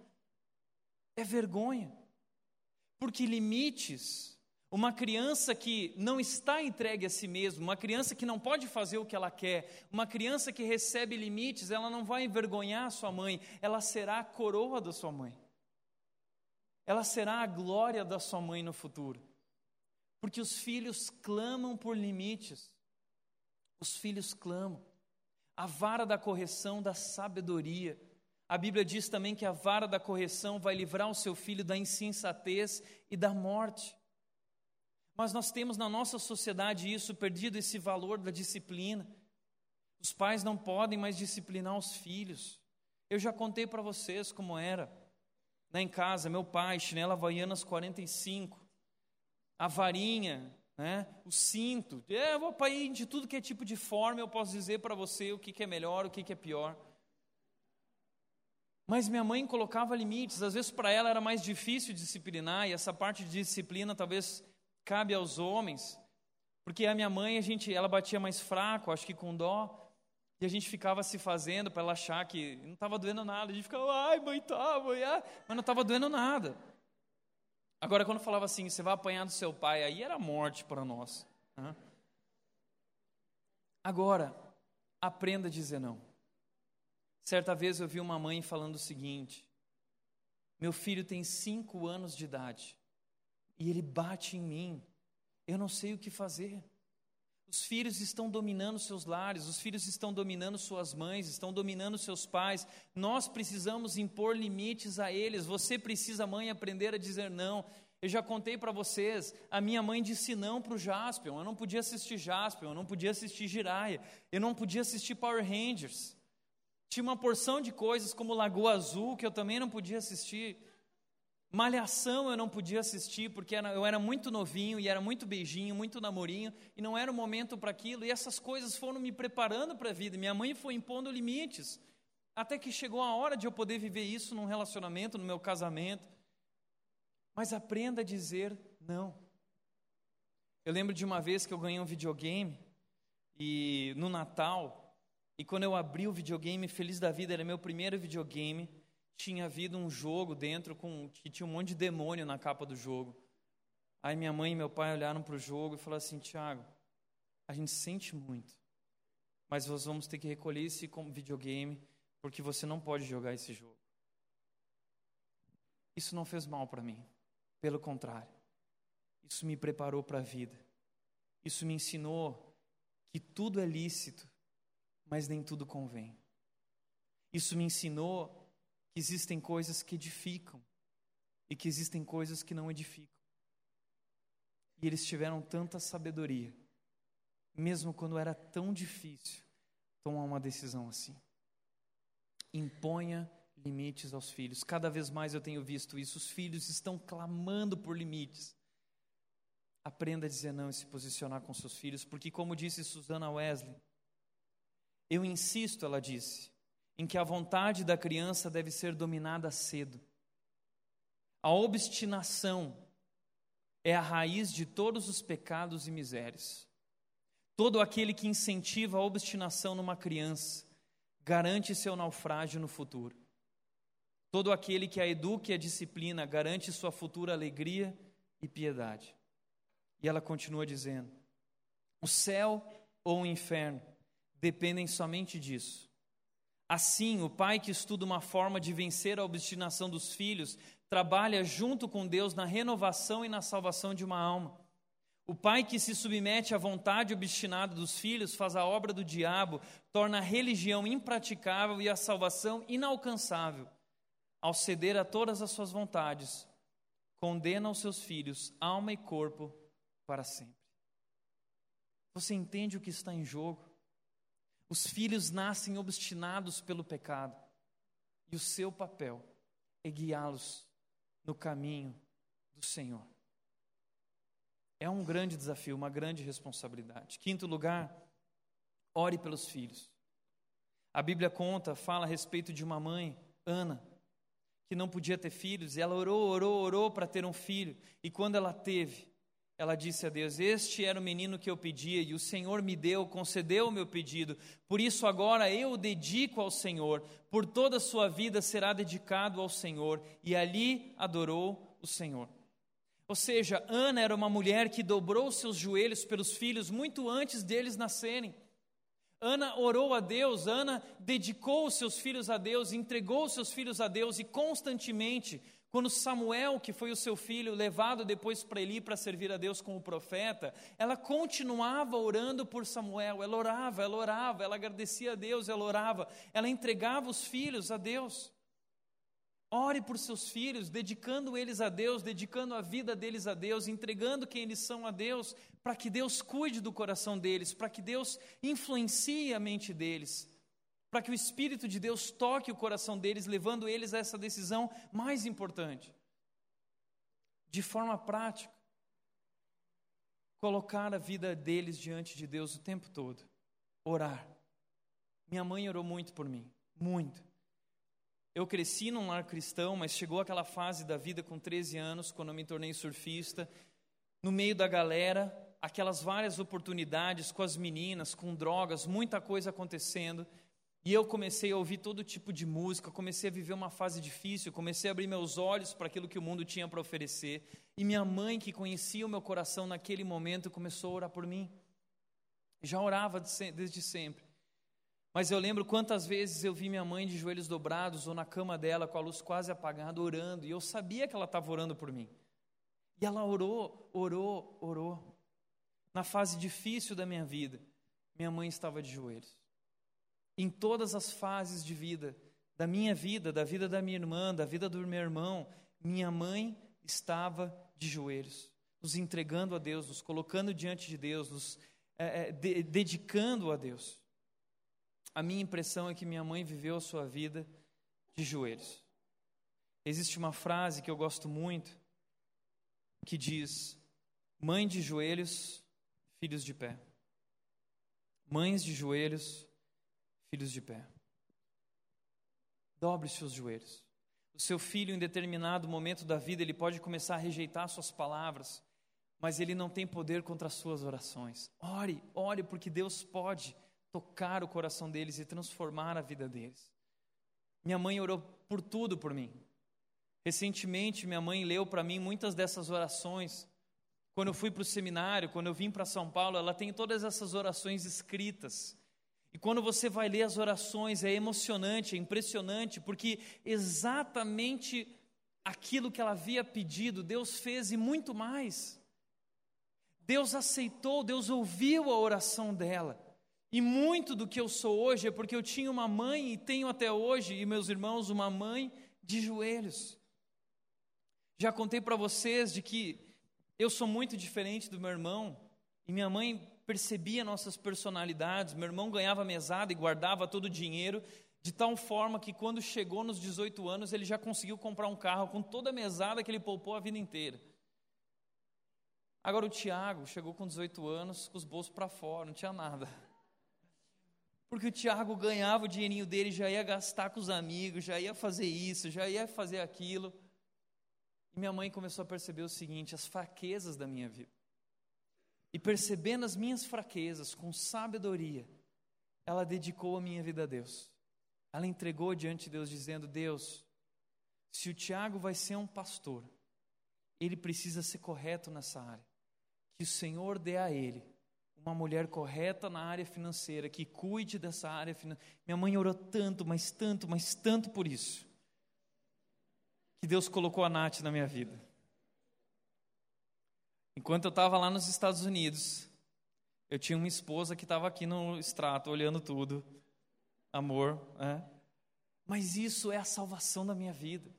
É vergonha. Porque limites, uma criança que não está entregue a si mesma, uma criança que não pode fazer o que ela quer, uma criança que recebe limites, ela não vai envergonhar a sua mãe, ela será a coroa da sua mãe ela será a glória da sua mãe no futuro. Porque os filhos clamam por limites. Os filhos clamam. A vara da correção da sabedoria. A Bíblia diz também que a vara da correção vai livrar o seu filho da insensatez e da morte. Mas nós temos na nossa sociedade isso perdido esse valor da disciplina. Os pais não podem mais disciplinar os filhos. Eu já contei para vocês como era lá em casa, meu pai, chinela Havaianas 45, a varinha, né, o cinto. É, eu vou pai, de tudo que é tipo de forma, eu posso dizer para você o que, que é melhor, o que, que é pior. Mas minha mãe colocava limites, às vezes para ela era mais difícil disciplinar, e essa parte de disciplina talvez cabe aos homens, porque a minha mãe, a gente, ela batia mais fraco, acho que com dó, e a gente ficava se fazendo para ela achar que não estava doendo nada. A gente ficava, ai, mãe, tá, mãe, ah. mas não estava doendo nada. Agora, quando falava assim, você vai apanhar do seu pai, aí era morte para nós. Né? Agora, aprenda a dizer não. Certa vez eu vi uma mãe falando o seguinte: meu filho tem cinco anos de idade e ele bate em mim, eu não sei o que fazer. Os filhos estão dominando seus lares, os filhos estão dominando suas mães, estão dominando seus pais. Nós precisamos impor limites a eles. Você precisa, mãe, aprender a dizer não. Eu já contei para vocês, a minha mãe disse não para o Jaspion. Eu não podia assistir Jaspion, eu não podia assistir Jiraya, eu não podia assistir Power Rangers. Tinha uma porção de coisas como Lagoa Azul que eu também não podia assistir. Malhação eu não podia assistir porque eu era muito novinho e era muito beijinho, muito namorinho e não era o momento para aquilo. E essas coisas foram me preparando para a vida. Minha mãe foi impondo limites até que chegou a hora de eu poder viver isso num relacionamento, no meu casamento. Mas aprenda a dizer não. Eu lembro de uma vez que eu ganhei um videogame e no Natal e quando eu abri o videogame, feliz da vida, era meu primeiro videogame tinha havido um jogo dentro com que tinha um monte de demônio na capa do jogo. Aí minha mãe e meu pai olharam para o jogo e falaram assim: Tiago, a gente sente muito, mas nós vamos ter que recolher esse videogame porque você não pode jogar esse jogo. Isso não fez mal para mim, pelo contrário, isso me preparou para a vida. Isso me ensinou que tudo é lícito, mas nem tudo convém. Isso me ensinou que existem coisas que edificam e que existem coisas que não edificam. E eles tiveram tanta sabedoria, mesmo quando era tão difícil tomar uma decisão assim. Imponha limites aos filhos. Cada vez mais eu tenho visto isso. Os filhos estão clamando por limites. Aprenda a dizer não e se posicionar com seus filhos, porque, como disse Susana Wesley, eu insisto, ela disse, em que a vontade da criança deve ser dominada cedo. A obstinação é a raiz de todos os pecados e misérias. Todo aquele que incentiva a obstinação numa criança garante seu naufrágio no futuro. Todo aquele que a educa e a disciplina garante sua futura alegria e piedade. E ela continua dizendo: o céu ou o inferno dependem somente disso. Assim, o pai que estuda uma forma de vencer a obstinação dos filhos trabalha junto com Deus na renovação e na salvação de uma alma. O pai que se submete à vontade obstinada dos filhos faz a obra do diabo, torna a religião impraticável e a salvação inalcançável. Ao ceder a todas as suas vontades, condena os seus filhos, alma e corpo, para sempre. Você entende o que está em jogo? Os filhos nascem obstinados pelo pecado, e o seu papel é guiá-los no caminho do Senhor. É um grande desafio, uma grande responsabilidade. Quinto lugar, ore pelos filhos. A Bíblia conta, fala a respeito de uma mãe, Ana, que não podia ter filhos, e ela orou, orou, orou para ter um filho, e quando ela teve, ela disse a Deus: Este era o menino que eu pedia e o Senhor me deu, concedeu o meu pedido. Por isso agora eu o dedico ao Senhor. Por toda a sua vida será dedicado ao Senhor. E ali adorou o Senhor. Ou seja, Ana era uma mulher que dobrou seus joelhos pelos filhos muito antes deles nascerem. Ana orou a Deus, Ana dedicou os seus filhos a Deus, entregou os seus filhos a Deus e constantemente quando Samuel, que foi o seu filho, levado depois para Eli para servir a Deus como profeta, ela continuava orando por Samuel, ela orava, ela orava, ela agradecia a Deus, ela orava, ela entregava os filhos a Deus. Ore por seus filhos, dedicando eles a Deus, dedicando a vida deles a Deus, entregando quem eles são a Deus, para que Deus cuide do coração deles, para que Deus influencie a mente deles para que o Espírito de Deus toque o coração deles, levando eles a essa decisão mais importante. De forma prática, colocar a vida deles diante de Deus o tempo todo, orar. Minha mãe orou muito por mim, muito. Eu cresci num lar cristão, mas chegou aquela fase da vida com 13 anos, quando eu me tornei surfista, no meio da galera, aquelas várias oportunidades com as meninas, com drogas, muita coisa acontecendo. E eu comecei a ouvir todo tipo de música, comecei a viver uma fase difícil, comecei a abrir meus olhos para aquilo que o mundo tinha para oferecer. E minha mãe, que conhecia o meu coração naquele momento, começou a orar por mim. Já orava desde sempre. Mas eu lembro quantas vezes eu vi minha mãe de joelhos dobrados ou na cama dela com a luz quase apagada, orando, e eu sabia que ela estava orando por mim. E ela orou, orou, orou. Na fase difícil da minha vida, minha mãe estava de joelhos em todas as fases de vida, da minha vida, da vida da minha irmã, da vida do meu irmão, minha mãe estava de joelhos, nos entregando a Deus, nos colocando diante de Deus, nos é, é, de, dedicando a Deus. A minha impressão é que minha mãe viveu a sua vida de joelhos. Existe uma frase que eu gosto muito que diz: Mãe de joelhos, filhos de pé. Mães de joelhos, filhos de pé. Dobre seus joelhos. O seu filho, em determinado momento da vida, ele pode começar a rejeitar suas palavras, mas ele não tem poder contra as suas orações. Ore, ore, porque Deus pode tocar o coração deles e transformar a vida deles. Minha mãe orou por tudo por mim. Recentemente, minha mãe leu para mim muitas dessas orações. Quando eu fui para o seminário, quando eu vim para São Paulo, ela tem todas essas orações escritas. E quando você vai ler as orações, é emocionante, é impressionante, porque exatamente aquilo que ela havia pedido, Deus fez e muito mais. Deus aceitou, Deus ouviu a oração dela. E muito do que eu sou hoje é porque eu tinha uma mãe e tenho até hoje, e meus irmãos, uma mãe de joelhos. Já contei para vocês de que eu sou muito diferente do meu irmão, e minha mãe percebia nossas personalidades. Meu irmão ganhava mesada e guardava todo o dinheiro, de tal forma que quando chegou nos 18 anos, ele já conseguiu comprar um carro com toda a mesada que ele poupou a vida inteira. Agora o Tiago chegou com 18 anos, com os bolsos para fora, não tinha nada. Porque o Tiago ganhava o dinheirinho dele, já ia gastar com os amigos, já ia fazer isso, já ia fazer aquilo. E minha mãe começou a perceber o seguinte: as fraquezas da minha vida. E percebendo as minhas fraquezas com sabedoria, ela dedicou a minha vida a Deus. Ela entregou diante de Deus, dizendo: Deus, se o Tiago vai ser um pastor, ele precisa ser correto nessa área. Que o Senhor dê a ele uma mulher correta na área financeira, que cuide dessa área financeira. Minha mãe orou tanto, mas tanto, mas tanto por isso. Que Deus colocou a Nath na minha vida. Enquanto eu estava lá nos Estados Unidos, eu tinha uma esposa que estava aqui no extrato, olhando tudo. Amor, é? Mas isso é a salvação da minha vida.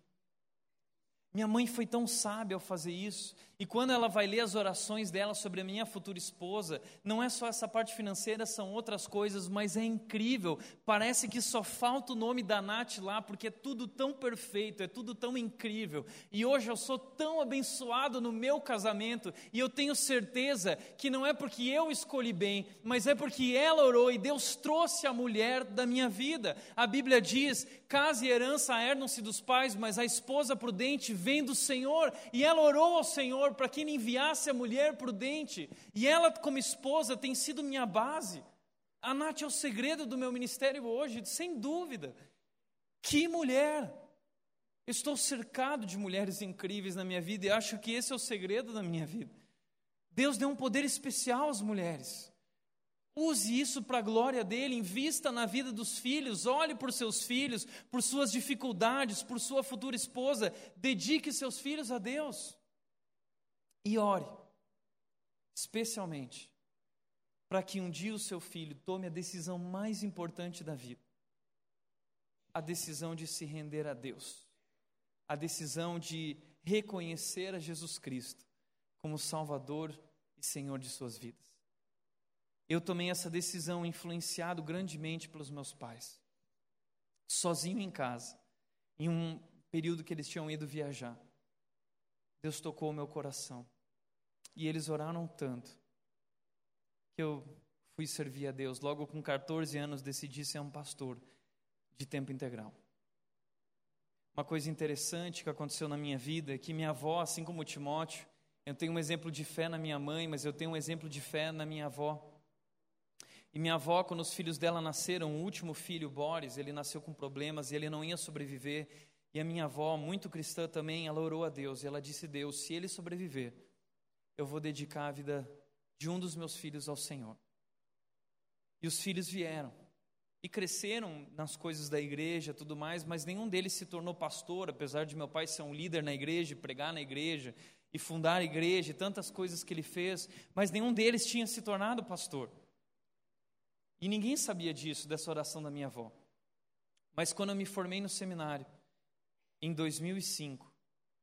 Minha mãe foi tão sábia ao fazer isso. E quando ela vai ler as orações dela sobre a minha futura esposa, não é só essa parte financeira, são outras coisas, mas é incrível. Parece que só falta o nome da Nath lá, porque é tudo tão perfeito, é tudo tão incrível. E hoje eu sou tão abençoado no meu casamento, e eu tenho certeza que não é porque eu escolhi bem, mas é porque ela orou e Deus trouxe a mulher da minha vida. A Bíblia diz: casa e herança herdam-se dos pais, mas a esposa prudente vem do Senhor. E ela orou ao Senhor Para que Ele enviasse a mulher prudente, e ela, como esposa, tem sido minha base. A Nath é o segredo do meu ministério hoje, sem dúvida. Que mulher! estou cercado de mulheres incríveis na minha vida e acho que esse é o segredo da minha vida. Deus deu um poder especial às mulheres. Use isso para a glória dele, invista na vida dos filhos, olhe por seus filhos, por suas dificuldades, por sua futura esposa, dedique seus filhos a Deus. E ore, especialmente, para que um dia o seu filho tome a decisão mais importante da vida a decisão de se render a Deus, a decisão de reconhecer a Jesus Cristo como Salvador e Senhor de suas vidas. Eu tomei essa decisão influenciado grandemente pelos meus pais, sozinho em casa, em um período que eles tinham ido viajar. Deus tocou o meu coração. E eles oraram tanto que eu fui servir a Deus. Logo com 14 anos decidi ser um pastor de tempo integral. Uma coisa interessante que aconteceu na minha vida é que minha avó, assim como Timóteo, eu tenho um exemplo de fé na minha mãe, mas eu tenho um exemplo de fé na minha avó. E minha avó, quando os filhos dela nasceram, o último filho, Boris, ele nasceu com problemas e ele não ia sobreviver. E a minha avó, muito cristã também, ela orou a Deus e ela disse: Deus, se ele sobreviver, eu vou dedicar a vida de um dos meus filhos ao Senhor. E os filhos vieram e cresceram nas coisas da igreja, tudo mais, mas nenhum deles se tornou pastor, apesar de meu pai ser um líder na igreja, pregar na igreja e fundar a igreja, e tantas coisas que ele fez, mas nenhum deles tinha se tornado pastor. E ninguém sabia disso, dessa oração da minha avó. Mas quando eu me formei no seminário, em 2005,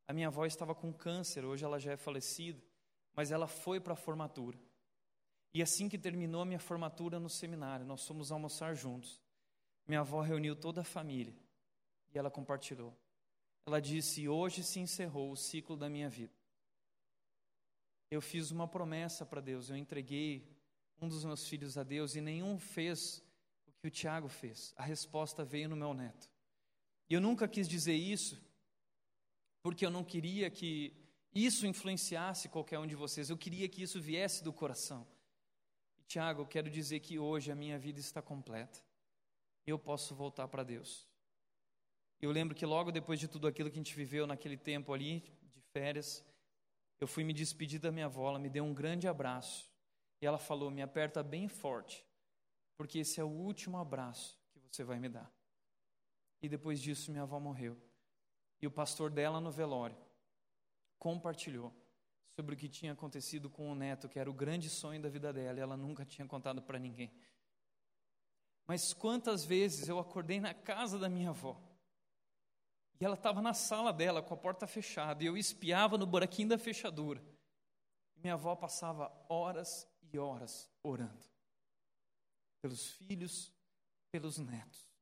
a minha avó estava com câncer, hoje ela já é falecida, mas ela foi para a formatura. E assim que terminou a minha formatura no seminário, nós fomos almoçar juntos. Minha avó reuniu toda a família e ela compartilhou. Ela disse: Hoje se encerrou o ciclo da minha vida. Eu fiz uma promessa para Deus, eu entreguei um dos meus filhos a Deus e nenhum fez o que o Tiago fez. A resposta veio no meu neto. E eu nunca quis dizer isso, porque eu não queria que isso influenciasse qualquer um de vocês, eu queria que isso viesse do coração. E, Tiago, eu quero dizer que hoje a minha vida está completa, eu posso voltar para Deus. Eu lembro que logo depois de tudo aquilo que a gente viveu naquele tempo ali, de férias, eu fui me despedir da minha avó, ela me deu um grande abraço. E ela falou: Me aperta bem forte, porque esse é o último abraço que você vai me dar. E depois disso, minha avó morreu. E o pastor dela no velório compartilhou sobre o que tinha acontecido com o neto, que era o grande sonho da vida dela, e ela nunca tinha contado para ninguém. Mas quantas vezes eu acordei na casa da minha avó, e ela estava na sala dela com a porta fechada, e eu espiava no buraquinho da fechadura. Minha avó passava horas e horas orando pelos filhos, pelos netos.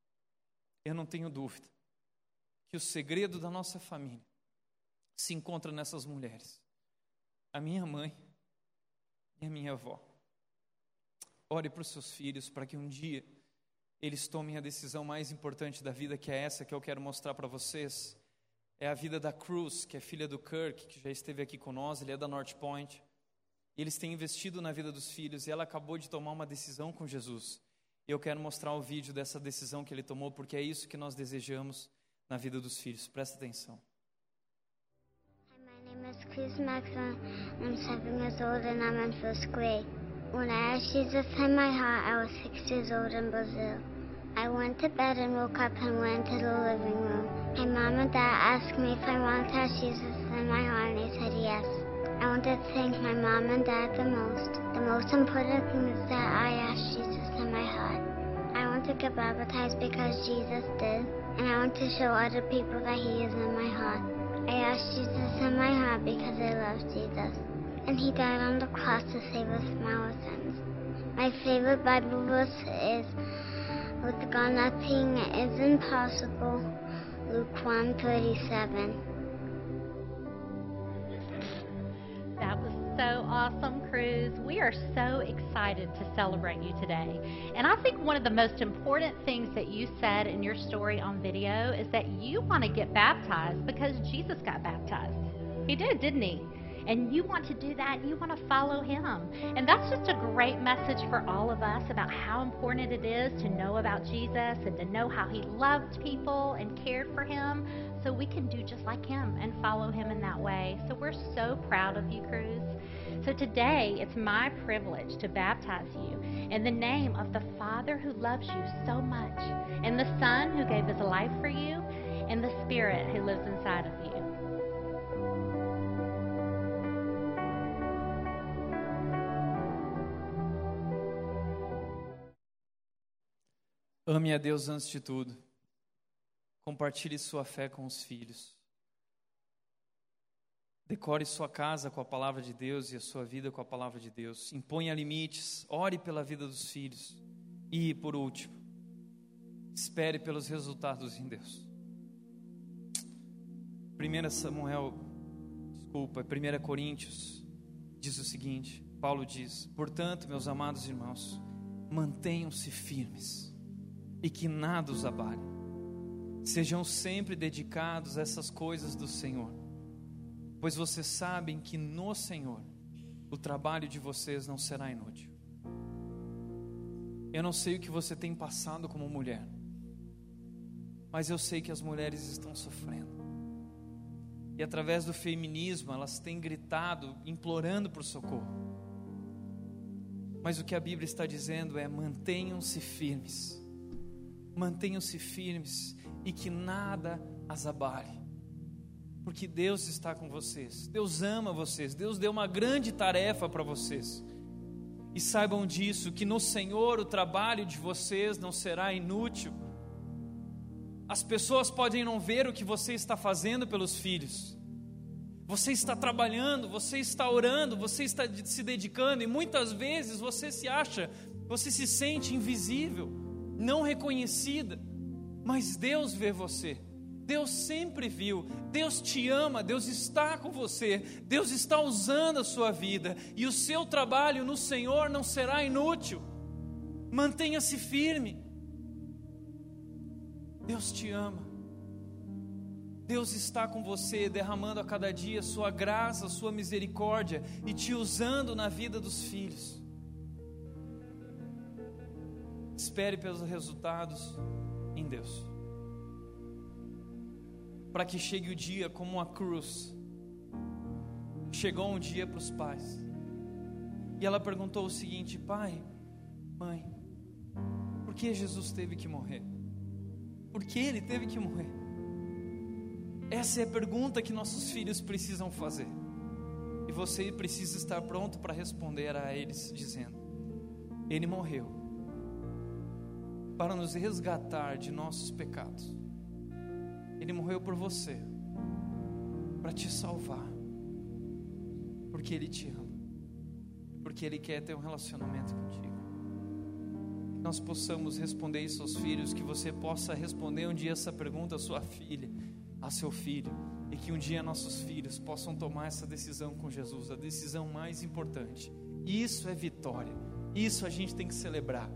Eu não tenho dúvida que o segredo da nossa família se encontra nessas mulheres. A minha mãe e a minha avó. Ore para os seus filhos para que um dia eles tomem a decisão mais importante da vida, que é essa que eu quero mostrar para vocês. É a vida da Cruz, que é filha do Kirk, que já esteve aqui nós, ele é da North Point. E eles têm investido na vida dos filhos e ela acabou de tomar uma decisão com Jesus. Eu quero mostrar o vídeo dessa decisão que ele tomou, porque é isso que nós desejamos na vida dos filhos. Presta atenção.
Hi, my name is Cruz Maxwell. I'm seven years old and I'm in first grade. When I asked Jesus in my heart, I was six years old in Brazil. I went to bed and woke up and went to the living room. My mom and dad asked me if I wanted to ask Jesus in my heart, and said yes. I wanted to thank my mom and dad the most. The most important thing is that I asked Jesus in my heart. I want to get baptized because Jesus did, and I want to show other people that He is in my heart. I asked Jesus in my heart because I love Jesus, and He died on the cross to save us from our sins. My favorite Bible verse is with God nothing is impossible. Luke 137.
We are so excited to celebrate you today. And I think one of the most important things that you said in your story on video is that you want to get baptized because Jesus got baptized. He did, didn't he? And you want to do that, you want to follow him. And that's just a great message for all of us about how important it is to know about Jesus and to know how he loved people and cared for him so we can do just like him and follow him in that way. So we're so proud of you, Cruz. So today, it's my privilege to baptize you in the name of the Father who loves you so much, and the Son who gave his life for you, and the Spirit who lives inside of you.
Ame a Deus antes de tudo. Compartilhe sua fé com os filhos. Decore sua casa com a palavra de Deus e a sua vida com a palavra de Deus. Imponha limites. Ore pela vida dos filhos. E, por último, espere pelos resultados em Deus. 1 Samuel, desculpa, 1 Coríntios diz o seguinte: Paulo diz, portanto, meus amados irmãos, mantenham-se firmes e que nada os abale. Sejam sempre dedicados a essas coisas do Senhor, pois vocês sabem que no Senhor o trabalho de vocês não será inútil. Eu não sei o que você tem passado como mulher, mas eu sei que as mulheres estão sofrendo. E através do feminismo, elas têm gritado, implorando por socorro. Mas o que a Bíblia está dizendo é: mantenham-se firmes mantenham-se firmes e que nada as abale. Porque Deus está com vocês, Deus ama vocês, Deus deu uma grande tarefa para vocês. E saibam disso, que no Senhor o trabalho de vocês não será inútil. As pessoas podem não ver o que você está fazendo pelos filhos. Você está trabalhando, você está orando, você está se dedicando, e muitas vezes você se acha, você se sente invisível não reconhecida, mas Deus vê você. Deus sempre viu, Deus te ama, Deus está com você, Deus está usando a sua vida e o seu trabalho no Senhor não será inútil. Mantenha-se firme. Deus te ama. Deus está com você, derramando a cada dia sua graça, sua misericórdia e te usando na vida dos filhos. Espere pelos resultados em Deus. Para que chegue o dia como uma cruz. Chegou um dia para os pais. E ela perguntou o seguinte: Pai, mãe, por que Jesus teve que morrer? Por que ele teve que morrer? Essa é a pergunta que nossos filhos precisam fazer. E você precisa estar pronto para responder a eles, dizendo: Ele morreu para nos resgatar de nossos pecados. Ele morreu por você, para te salvar, porque Ele te ama, porque Ele quer ter um relacionamento contigo. Que nós possamos responder isso aos filhos, que você possa responder um dia essa pergunta à sua filha, a seu filho, e que um dia nossos filhos possam tomar essa decisão com Jesus, a decisão mais importante. Isso é vitória, isso a gente tem que celebrar.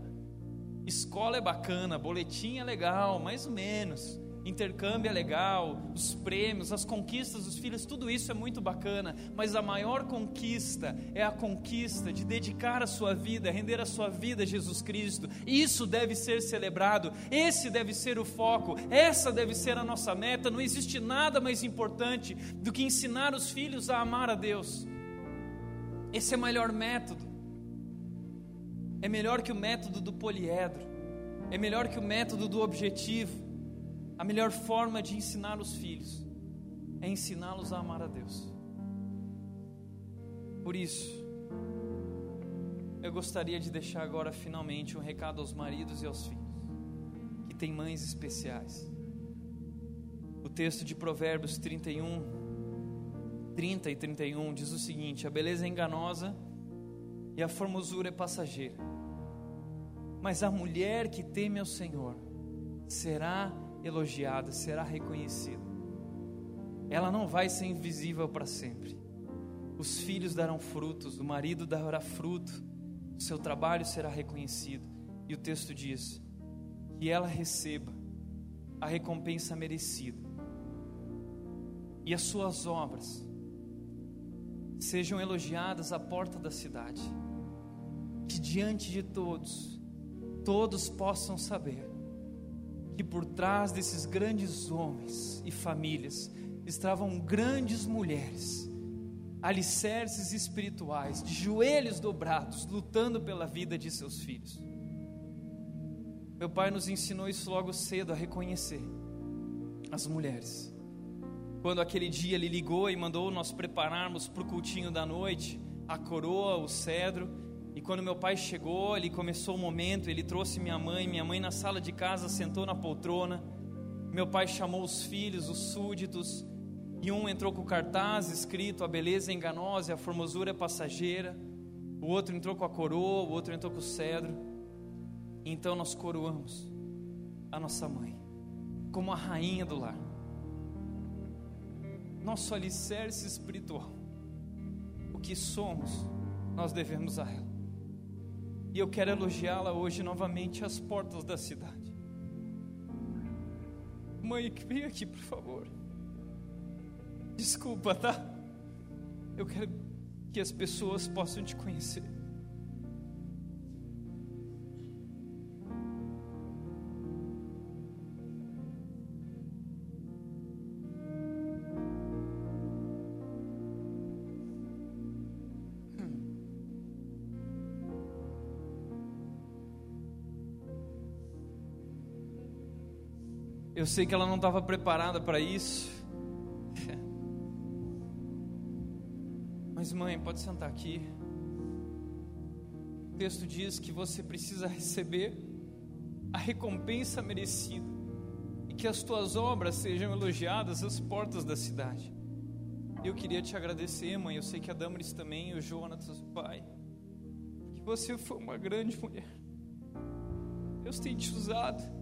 Escola é bacana, boletim é legal, mais ou menos. Intercâmbio é legal, os prêmios, as conquistas dos filhos, tudo isso é muito bacana, mas a maior conquista é a conquista de dedicar a sua vida, render a sua vida a Jesus Cristo. Isso deve ser celebrado, esse deve ser o foco, essa deve ser a nossa meta. Não existe nada mais importante do que ensinar os filhos a amar a Deus. Esse é o melhor método. É melhor que o método do poliedro. É melhor que o método do objetivo. A melhor forma de ensinar os filhos é ensiná-los a amar a Deus. Por isso, eu gostaria de deixar agora finalmente um recado aos maridos e aos filhos que têm mães especiais. O texto de Provérbios 31, 30 e 31 diz o seguinte: A beleza é enganosa e a formosura é passageira, mas a mulher que teme ao Senhor será elogiada, será reconhecida. Ela não vai ser invisível para sempre. Os filhos darão frutos, o marido dará fruto, o seu trabalho será reconhecido. E o texto diz: que ela receba a recompensa merecida. E as suas obras sejam elogiadas à porta da cidade. Que diante de todos, todos possam saber que por trás desses grandes homens e famílias estavam grandes mulheres, alicerces espirituais, de joelhos dobrados, lutando pela vida de seus filhos. Meu pai nos ensinou isso logo cedo a reconhecer as mulheres. Quando aquele dia ele ligou e mandou nós prepararmos para o cultinho da noite, a coroa, o cedro, e quando meu pai chegou, ele começou o momento, ele trouxe minha mãe, minha mãe na sala de casa sentou na poltrona. Meu pai chamou os filhos, os súditos, e um entrou com o cartaz escrito: A beleza é enganosa e a formosura é passageira. O outro entrou com a coroa, o outro entrou com o cedro. Então nós coroamos a nossa mãe como a rainha do lar. Nosso alicerce espiritual. O que somos, nós devemos a ela. E eu quero elogiá-la hoje novamente às portas da cidade. Mãe, vem aqui, por favor. Desculpa, tá? Eu quero que as pessoas possam te conhecer. Eu sei que ela não estava preparada para isso. Mas, mãe, pode sentar aqui. O texto diz que você precisa receber a recompensa merecida e que as tuas obras sejam elogiadas às portas da cidade. Eu queria te agradecer, mãe. Eu sei que a Damaris também, o Jonas, o pai, que você foi uma grande mulher. Deus tem te usado.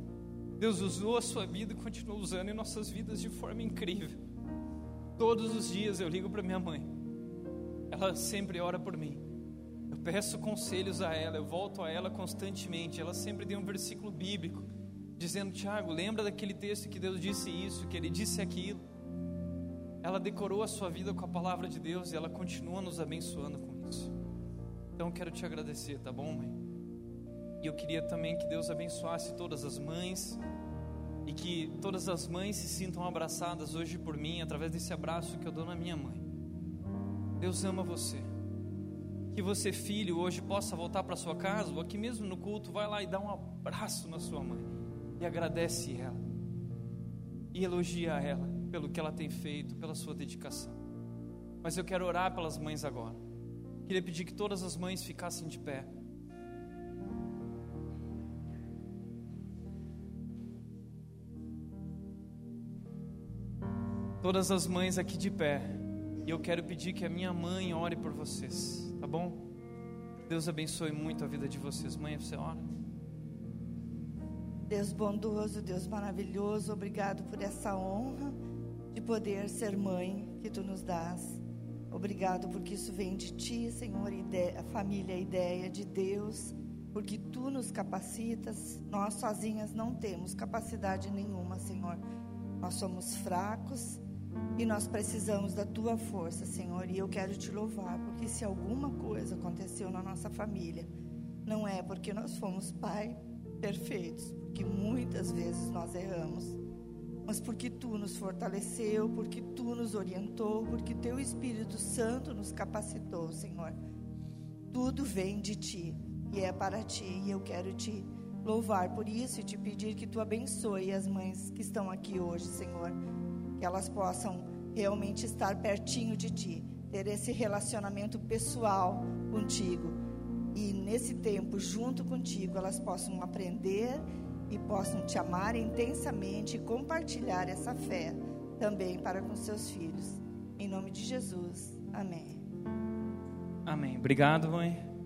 Deus usou a sua vida e continua usando em nossas vidas de forma incrível. Todos os dias eu ligo para minha mãe. Ela sempre ora por mim. Eu peço conselhos a ela, eu volto a ela constantemente. Ela sempre tem um versículo bíblico dizendo: Tiago, lembra daquele texto que Deus disse isso, que ele disse aquilo. Ela decorou a sua vida com a palavra de Deus e ela continua nos abençoando com isso. Então quero te agradecer, tá bom, mãe? E eu queria também que Deus abençoasse todas as mães e que todas as mães se sintam abraçadas hoje por mim através desse abraço que eu dou na minha mãe. Deus ama você. Que você, filho, hoje possa voltar para sua casa ou aqui mesmo no culto, vai lá e dá um abraço na sua mãe e agradece ela e elogia ela pelo que ela tem feito, pela sua dedicação. Mas eu quero orar pelas mães agora. Queria pedir que todas as mães ficassem de pé. Todas as mães aqui de pé. E eu quero pedir que a minha mãe ore por vocês, tá bom? Deus abençoe muito a vida de vocês. Mãe, você ora.
Deus bondoso, Deus maravilhoso, obrigado por essa honra de poder ser mãe que tu nos dás. Obrigado porque isso vem de ti, Senhor, a família, ideia de Deus, porque tu nos capacitas. Nós sozinhas não temos capacidade nenhuma, Senhor Nós somos fracos e nós precisamos da tua força, Senhor. E eu quero te louvar, porque se alguma coisa aconteceu na nossa família, não é porque nós fomos pai perfeitos, porque muitas vezes nós erramos, mas porque tu nos fortaleceu, porque tu nos orientou, porque teu Espírito Santo nos capacitou, Senhor. Tudo vem de ti e é para ti, e eu quero te louvar por isso e te pedir que tu abençoe as mães que estão aqui hoje, Senhor, que elas possam realmente estar pertinho de ti, ter esse relacionamento pessoal contigo e nesse tempo, junto contigo, elas possam aprender e possam te amar intensamente e compartilhar essa fé também para com seus filhos. Em nome de Jesus. Amém.
Amém. Obrigado, mãe.